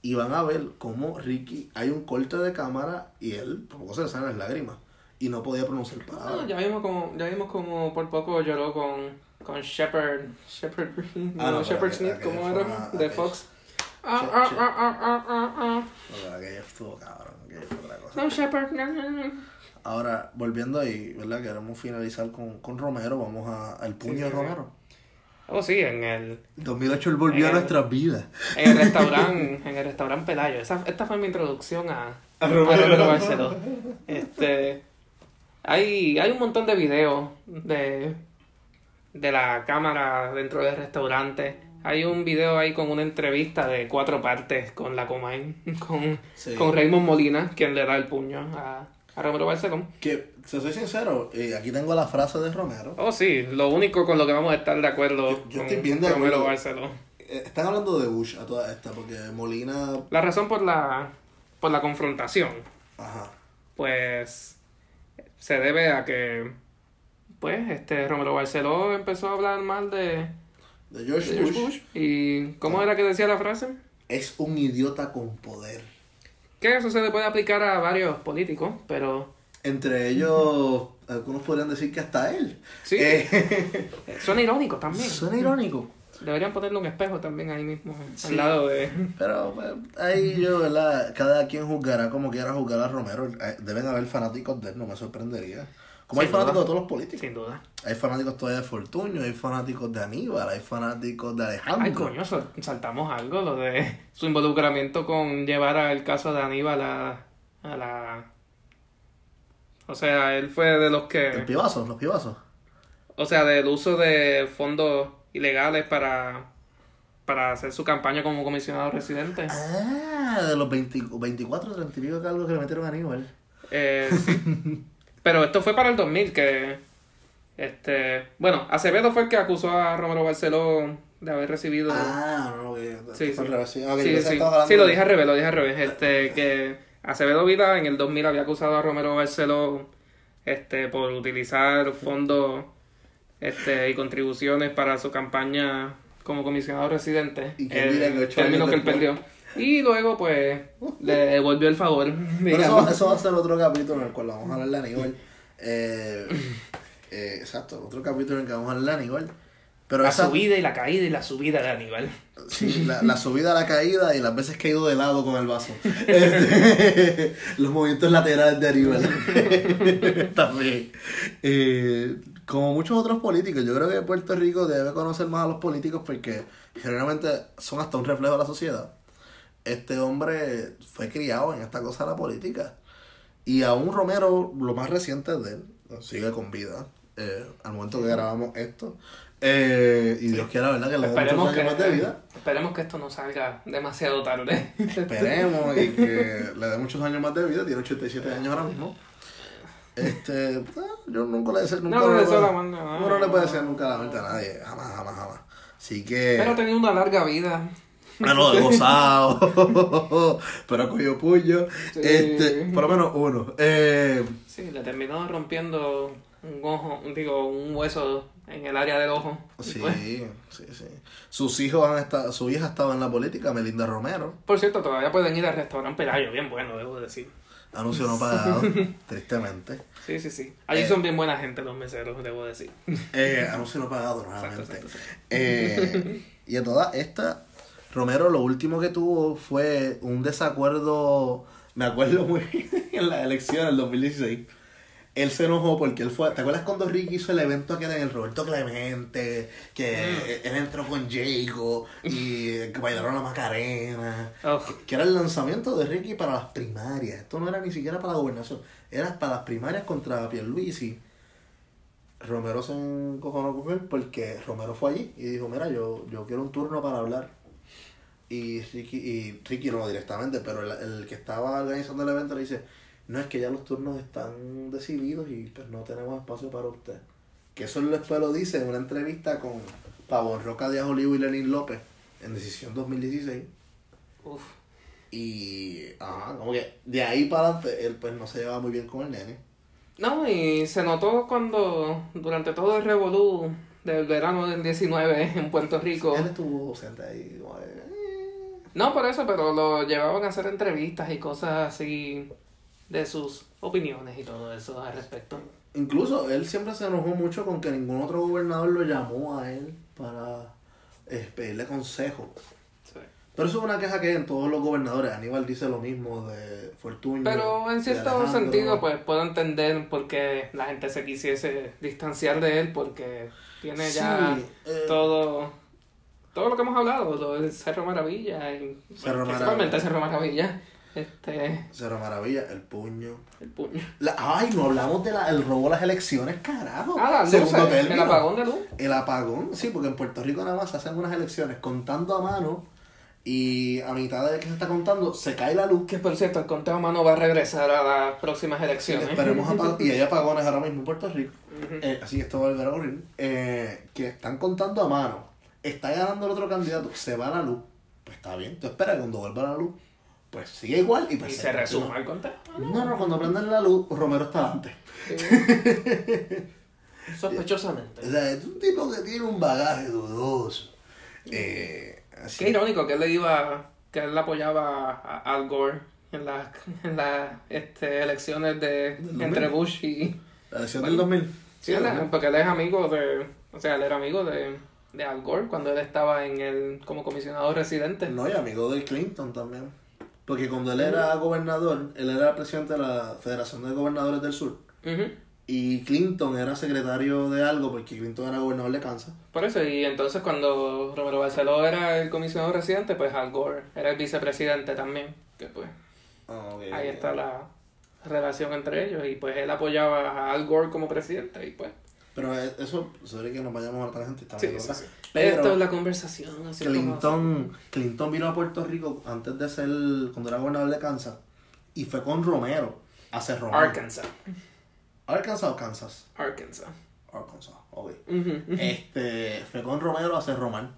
Speaker 1: y van a ver cómo Ricky, hay un corte de cámara y él, por poco se le salen las lágrimas y no podía pronunciar palabras.
Speaker 2: ya vimos como, ya vimos como por poco lloró con, con Shepard, Shepard,
Speaker 1: Ah, no,
Speaker 2: no, Shepard Smith, ¿cómo era?
Speaker 1: una-
Speaker 2: De Fox. Ah, ah, ah, ah, ah, ah, ah.
Speaker 1: Pero aquello estuvo cabrón, aquello fue otra cosa.
Speaker 2: No, Shepard, no, no, no.
Speaker 1: Ahora, volviendo ahí, ¿verdad? Queremos finalizar con, con Romero, vamos a, al puño
Speaker 2: sí,
Speaker 1: de
Speaker 2: sí.
Speaker 1: Romero.
Speaker 2: Oh, sí, en el,
Speaker 1: 2008 él volvió a nuestras vidas.
Speaker 2: en el restaurante, en el restaurante Pelayo. Esa, esta fue mi introducción a,
Speaker 1: A
Speaker 2: a
Speaker 1: Romero.
Speaker 2: Romero Barceló. Este, hay, hay un montón de videos de, de la cámara dentro del restaurante. Hay un video ahí con una entrevista de cuatro partes con la Comay, con,
Speaker 1: Sí.
Speaker 2: con Raymond Molina, quien le da el puño a, a Romero Barceló.
Speaker 1: Que, si soy sincero, eh, aquí tengo la frase de Romero.
Speaker 2: Oh, sí, lo único con lo que vamos a estar de acuerdo
Speaker 1: Yo- yo
Speaker 2: con
Speaker 1: estoy bien de
Speaker 2: Romero
Speaker 1: acuerdo.
Speaker 2: Barceló.
Speaker 1: Eh, Están hablando de Bush a toda esta, porque Molina.
Speaker 2: La razón por la, por la confrontación,
Speaker 1: Ajá.
Speaker 2: pues, se debe a que, pues, este Romero Barceló empezó a hablar mal de,
Speaker 1: De George,
Speaker 2: de George
Speaker 1: Bush.
Speaker 2: Bush. ¿Y cómo era que decía la frase?
Speaker 1: Es un idiota con poder.
Speaker 2: Que eso se le puede aplicar a varios políticos, pero
Speaker 1: Entre ellos, algunos podrían decir que hasta él.
Speaker 2: sí,
Speaker 1: Eh,
Speaker 2: suena irónico también.
Speaker 1: suena irónico.
Speaker 2: Deberían ponerle un espejo también ahí mismo,
Speaker 1: Sí.
Speaker 2: al lado de...
Speaker 1: Pero pues, ahí yo, ¿verdad? Cada quien juzgará como quiera juzgar a Romero. Eh, Deben haber fanáticos de él, no me sorprendería. Como hay
Speaker 2: duda.
Speaker 1: fanáticos de todos los políticos.
Speaker 2: Sin duda.
Speaker 1: Hay fanáticos todavía de Fortuño, hay fanáticos de Aníbal, hay fanáticos de Alejandro.
Speaker 2: Ay, coño, sal- saltamos algo, lo de su involucramiento con llevar al caso de Aníbal a, a la... O sea, él fue de los
Speaker 1: El
Speaker 2: que...
Speaker 1: pibazo, los pibazos.
Speaker 2: O sea, del uso de fondos ilegales para para hacer su campaña como comisionado residente.
Speaker 1: Ah, de los 20, 24, 30 y pico cargos que le metieron a Aníbal.
Speaker 2: Eh, sí. Pero esto fue para el 2000 que este, bueno, Acevedo fue el que acusó a Romero Barceló de haber recibido
Speaker 1: Ah, no, que
Speaker 2: Sí, sí.
Speaker 1: revés, sí.
Speaker 2: Sí, sí. lo dije al revés, lo dije al revés. Este, que Acevedo Vida en el 2000 había acusado a Romero Barceló este, por utilizar fondos este, y contribuciones para su campaña como comisionado residente.
Speaker 1: ¿Y quién diría que
Speaker 2: el
Speaker 1: ocho
Speaker 2: término
Speaker 1: años
Speaker 2: que él perdió. Y luego, pues, le devolvió el favor.
Speaker 1: Pero eso, eso va a ser otro capítulo en el cual vamos a hablar de Aníbal. Eh, eh, exacto, otro capítulo en el que vamos a hablar de Aníbal. Pero
Speaker 2: La
Speaker 1: esa,
Speaker 2: subida y la caída y la subida de Aníbal.
Speaker 1: sí, la, la subida, la caída y las veces que he ido de lado con el vaso. Este, los movimientos laterales de Aníbal. También. Eh, como muchos otros políticos, yo creo que Puerto Rico debe conocer más a los políticos porque generalmente son hasta un reflejo de la sociedad. Este hombre fue criado en esta cosa de la política. Y aún Romero, lo más reciente de él, sigue con vida. eh, al momento que grabamos esto. Eh, y Dios quiera, ¿verdad? Que le dé muchos
Speaker 2: Esperemos
Speaker 1: años más de
Speaker 2: que,
Speaker 1: vida.
Speaker 2: esperemos que esto no salga demasiado tarde.
Speaker 1: Esperemos y que le dé muchos años más de vida. Tiene 87 años ahora mismo. Este, eh, yo nunca le deseo, nunca
Speaker 2: No le
Speaker 1: le puedo-
Speaker 2: la a nadie.
Speaker 1: uno no le puede decir nunca la muerte a nadie. Jamás, jamás, jamás. Así que.
Speaker 2: Pero ha tenido una larga vida.
Speaker 1: Ah, no, gozado. Pero cuello puño.
Speaker 2: Sí.
Speaker 1: Este, por lo menos uno. Eh,
Speaker 2: Sí, le terminó rompiendo un ojo, digo, un hueso en el área del ojo.
Speaker 1: Sí,
Speaker 2: pues,
Speaker 1: sí, sí. Sus hijos han estado, su hija ha estado en la política, Melinda Romero.
Speaker 2: por cierto, todavía pueden ir al restaurante Pelayo, bien bueno, debo decir.
Speaker 1: Anuncio no pagado, tristemente.
Speaker 2: Sí, sí, sí. Allí
Speaker 1: Eh.
Speaker 2: son bien buena gente los meseros, debo decir.
Speaker 1: Eh, anuncio no pagado
Speaker 2: Exacto,
Speaker 1: nuevamente.
Speaker 2: exacto, exacto.
Speaker 1: Eh, y a toda esta, Romero lo último que tuvo fue un desacuerdo, me acuerdo muy bien, en la elección del 2016. Él se enojó porque él fue, ¿te acuerdas cuando Ricky hizo el evento que era en el Roberto Clemente? Que él entró con Jacob y que bailaron la Macarena.
Speaker 2: Oh,
Speaker 1: Que era el lanzamiento de Ricky para las primarias. Esto no era ni siquiera para la gobernación. Era para las primarias contra Pierluisi. Romero se encojonó con él porque Romero fue allí y dijo, mira, yo, yo quiero un turno para hablar. Y Ricky, y Ricky no directamente, pero el, el que estaba organizando el evento le dice, no es que ya los turnos están decididos y pues no tenemos espacio para usted. Que eso después lo dice en una entrevista con Pavón Roca Díaz Olivo y Lenín López en Decisión 2016.
Speaker 2: uf.
Speaker 1: Y, ajá, como que de ahí para adelante él pues no se llevaba muy bien con el nene.
Speaker 2: No, y se notó cuando, durante todo el revolú del verano del 19 en Puerto Rico.
Speaker 1: Él estuvo ausente ahí. eh.
Speaker 2: No por eso, pero lo llevaban a hacer entrevistas y cosas así de sus opiniones y todo eso al respecto.
Speaker 1: Incluso él siempre se enojó mucho con que ningún otro gobernador lo llamó a él para eh, pedirle consejo.
Speaker 2: Sí.
Speaker 1: Pero eso es una queja que hay en todos los gobernadores. Aníbal dice lo mismo de Fortuño.
Speaker 2: Pero en cierto sentido, pues puedo entender por qué la gente se quisiese distanciar de él, porque tiene ya
Speaker 1: Sí, eh,
Speaker 2: todo, todo lo que hemos hablado, lo del Cerro Maravilla, y
Speaker 1: Cerro
Speaker 2: principalmente Cerro Maravilla, este,
Speaker 1: Cerro Maravilla, el puño.
Speaker 2: el puño.
Speaker 1: La- ay, no hablamos del el robo de las elecciones, carajo.
Speaker 2: Ah,
Speaker 1: Segundo
Speaker 2: luces, el apagón de luz.
Speaker 1: El apagón, sí, porque en Puerto Rico nada más se hacen unas elecciones contando a mano y a mitad de que se está contando se cae la luz.
Speaker 2: Que por cierto, el conteo a mano va a regresar a las próximas elecciones.
Speaker 1: Esperemos apag- y hay apagones ahora mismo en Puerto Rico. Eh, así que esto va a volver a ocurrir. Eh, que están contando a mano. Está ganando el otro candidato, se va la luz. Pues está bien, tú esperas que cuando vuelva la luz, pues sigue igual y
Speaker 2: Y
Speaker 1: pues
Speaker 2: se resuma el conteo.
Speaker 1: No, no, cuando prenden la luz, Romero está antes.
Speaker 2: Sospechosamente.
Speaker 1: O sea, es un tipo que tiene un bagaje dudoso. Eh, así.
Speaker 2: Qué irónico que él le iba, que él apoyaba a Al Gore en las en las este, elecciones de entre
Speaker 1: 2000.
Speaker 2: Bush y
Speaker 1: La elección del 2000.
Speaker 2: sí, es- porque él es amigo de, o sea, él era amigo de, de Al Gore cuando él estaba en el como comisionado residente.
Speaker 1: No, y amigo de Clinton también. Porque cuando él era gobernador, él era presidente de la Federación de Gobernadores del Sur. Y Clinton era secretario de algo, porque Clinton era gobernador de Kansas.
Speaker 2: Por eso, y entonces cuando Romero Barceló era el comisionado residente, pues Al Gore era el vicepresidente también, que pues ahí está la relación entre ellos, y pues él apoyaba a Al Gore como presidente, y pues
Speaker 1: Pero eh, eso, sorry que nos vayamos a otra gente, está
Speaker 2: Sí,
Speaker 1: bien,
Speaker 2: sí.
Speaker 1: Pero
Speaker 2: Esto es la conversación. Así
Speaker 1: Clinton, Clinton vino a Puerto Rico antes de ser, cuando era gobernador de Kansas, y fue con Romero a hacer Romero.
Speaker 2: Arkansas.
Speaker 1: ¿Arkansas o Kansas?
Speaker 2: Arkansas.
Speaker 1: Arkansas, ok. Este, fue con Romero a hacer Román.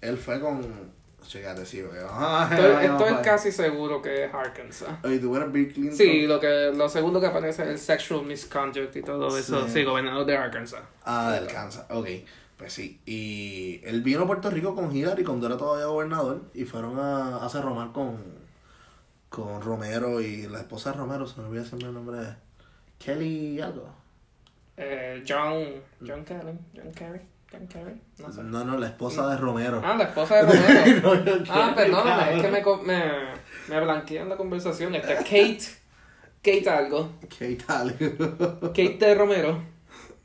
Speaker 1: Él fue con. Chécate, sí, porque- Ay,
Speaker 2: Estoy, casi seguro que es Arkansas.
Speaker 1: Oye, tú eres Bill Clinton.
Speaker 2: Sí, lo que lo segundo que aparece es el sexual misconduct y todo eso.
Speaker 1: Sí.
Speaker 2: Sí, gobernador de Arkansas.
Speaker 1: Ah, del Kansas, ok. Pues sí. Y él vino a Puerto Rico con Hillary cuando era todavía gobernador y fueron a, a hacer Román con, con Romero y la esposa de Romero, se me olvida siempre el nombre de Kelly algo.
Speaker 2: Eh, John, John Kerry, John Kerry, No sé.
Speaker 1: No, no, la esposa de Romero.
Speaker 2: Ah, la esposa de Romero.
Speaker 1: No,
Speaker 2: ah, perdóname, es que me, me, me blanqueé en la conversación. Este, Kate, Kate algo,
Speaker 1: ¿Qué tal?
Speaker 2: Kate de Romero.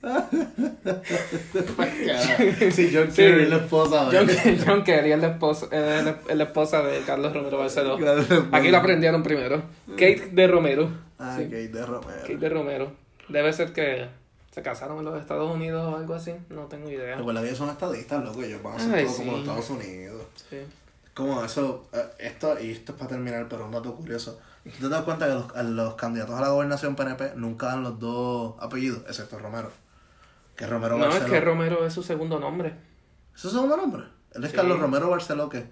Speaker 1: sí, John
Speaker 2: Sí.
Speaker 1: Kerry, la esposa de
Speaker 2: John, John Kerry es la esposa, es la, es la esposa de Carlos Romero Barceló.
Speaker 1: La.
Speaker 2: Aquí lo aprendieron primero. Kate de Romero.
Speaker 1: Ah,
Speaker 2: Sí.
Speaker 1: Kate de Romero.
Speaker 2: Kate de Romero. Debe ser que se casaron en los Estados Unidos o algo así. No tengo idea.
Speaker 1: Recuerda que ellos son estadistas, loco, ellos van a hacer
Speaker 2: Ay,
Speaker 1: todo como
Speaker 2: sí.
Speaker 1: los Estados Unidos.
Speaker 2: Sí.
Speaker 1: Como eso, eh, esto, y esto es para terminar, pero un dato curioso. ¿Tú te das cuenta que los, candidatos a la gobernación PNP nunca dan los dos apellidos, excepto Romero? Que Romero
Speaker 2: No, es
Speaker 1: Barceló.
Speaker 2: que Romero es su segundo nombre.
Speaker 1: ¿Es su segundo nombre? Él es
Speaker 2: Sí.
Speaker 1: Carlos Romero Barceló, ¿qué?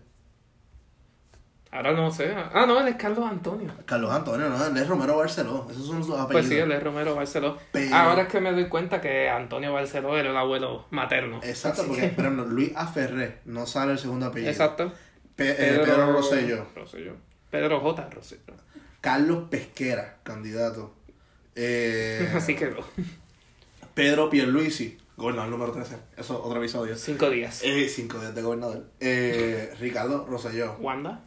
Speaker 2: Ahora no sé. Ah, no, él es Carlos Antonio.
Speaker 1: Carlos Antonio, no, él es Romero Barceló. Esos son sus apellidos.
Speaker 2: Pues sí, él es Romero Barceló.
Speaker 1: Pero-
Speaker 2: Ahora es que me doy cuenta que Antonio Barceló era el abuelo materno.
Speaker 1: Exacto,
Speaker 2: Así
Speaker 1: porque,
Speaker 2: que-
Speaker 1: por ejemplo, Luis Aferré no sale el segundo apellido.
Speaker 2: Exacto.
Speaker 1: Pe- eh, Pedro Rosselló.
Speaker 2: Rosselló. Pedro J. Rosselló.
Speaker 1: Carlos Pesquera, candidato. Eh,
Speaker 2: Así quedó.
Speaker 1: Pedro Pierluisi, gobernador número 13. Eso es otro episodio.
Speaker 2: Cinco días.
Speaker 1: Eh, cinco días de gobernador. Eh, Ricardo Rosselló.
Speaker 2: Wanda.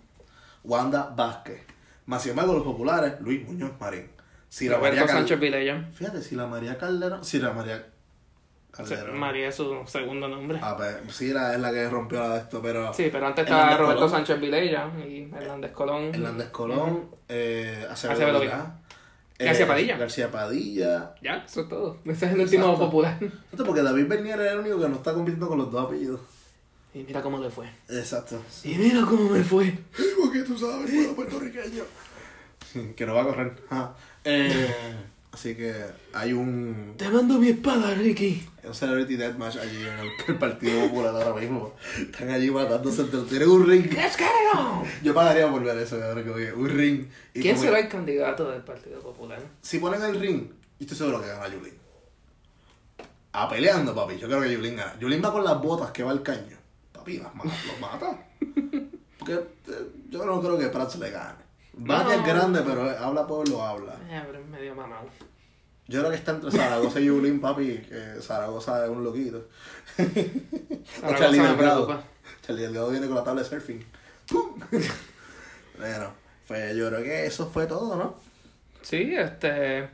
Speaker 1: Wanda Vázquez. Más sin embargo, los populares, Luis Muñoz Marín. Si la
Speaker 2: Roberto
Speaker 1: María
Speaker 2: Sánchez Vilella.
Speaker 1: Fíjate, si la María Calderón. Si la María Calderón.
Speaker 2: María es su segundo nombre.
Speaker 1: Ah, pues, sí, la, es la que rompió la de esto, pero.
Speaker 2: Sí, pero antes estaba Roberto
Speaker 1: Colón.
Speaker 2: Sánchez Vilella y Hernández Colón.
Speaker 1: Hernández Colón, eh, Acevedo, Vilá,
Speaker 2: García
Speaker 1: eh,
Speaker 2: Padilla.
Speaker 1: García Padilla.
Speaker 2: Ya, eso es todo. Ese es el último popular.
Speaker 1: Porque David Bernier es el único que no está compitiendo con los dos apellidos.
Speaker 2: Y mira cómo le fue.
Speaker 1: Exacto.
Speaker 2: Y mira cómo me fue.
Speaker 1: Porque tú sabes, pueblo puertorriqueño. que no va a correr. Ajá. Eh, así que hay un,
Speaker 2: Te mando mi espada, Ricky.
Speaker 1: un Celebrity Deathmatch allí en el, el Partido Popular ahora mismo. Están allí matándose entre Tienen un ring.
Speaker 2: Let's get it on.
Speaker 1: Yo pagaría por ver eso, ahora que voy. Un ring. Y
Speaker 2: ¿Quién será el candidato del Partido Popular?
Speaker 1: Si ponen el ring, yo estoy seguro que gana Yulín. A peleando, papi. Yo creo que Yulín gana. Yulín va con las botas que va al caño. Papi, las ma- los mata. Porque eh, yo no creo que Prats le gane. Bate es grande, pero habla pueblo, habla.
Speaker 2: Eh, pero es medio mamado.
Speaker 1: Yo creo que está entre Zaragoza y Yulín, papi, que Zaragoza es un loquito. o Charlie
Speaker 2: me
Speaker 1: Delgado.
Speaker 2: preocupa.
Speaker 1: Charlie Delgado viene con la tabla de surfing. ¡Pum! bueno, pues yo creo que eso fue todo, ¿no?
Speaker 2: Sí, este.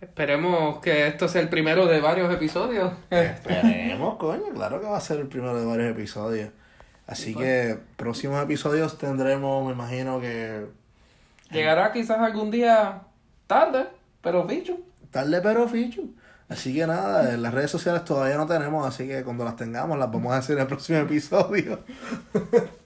Speaker 2: Esperemos que esto sea el primero de varios episodios.
Speaker 1: Esperemos, coño, claro que va a ser el primero de varios episodios. Así que próximos episodios tendremos, me imagino que
Speaker 2: Llegará quizás algún día tarde, pero bicho.
Speaker 1: tarde pero fichu. Así que nada, en las redes sociales todavía no tenemos, así que cuando las tengamos las vamos a hacer en el próximo episodio.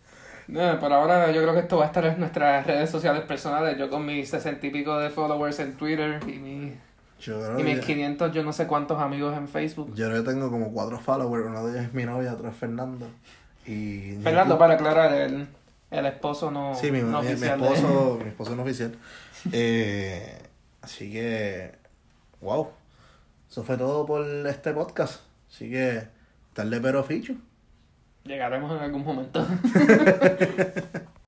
Speaker 2: No, por ahora yo creo que esto va a estar en nuestras redes sociales personales. Yo con mis sesenta y pico de followers en Twitter y, mi-
Speaker 1: Yo
Speaker 2: y mis
Speaker 1: que,
Speaker 2: 500 yo no sé cuántos amigos en Facebook.
Speaker 1: yo creo que tengo como cuatro followers, uno de ellos es mi novia, otro es Fernando. Y
Speaker 2: Fernando, para aclarar, el, el esposo no,
Speaker 1: Sí, mi,
Speaker 2: no
Speaker 1: mi- mi
Speaker 2: oficial de-
Speaker 1: esposo, mi esposo no oficial. Eh, así que, wow. Eso fue todo por este podcast. Así que, tarde pero fichu.
Speaker 2: Llegaremos en algún momento.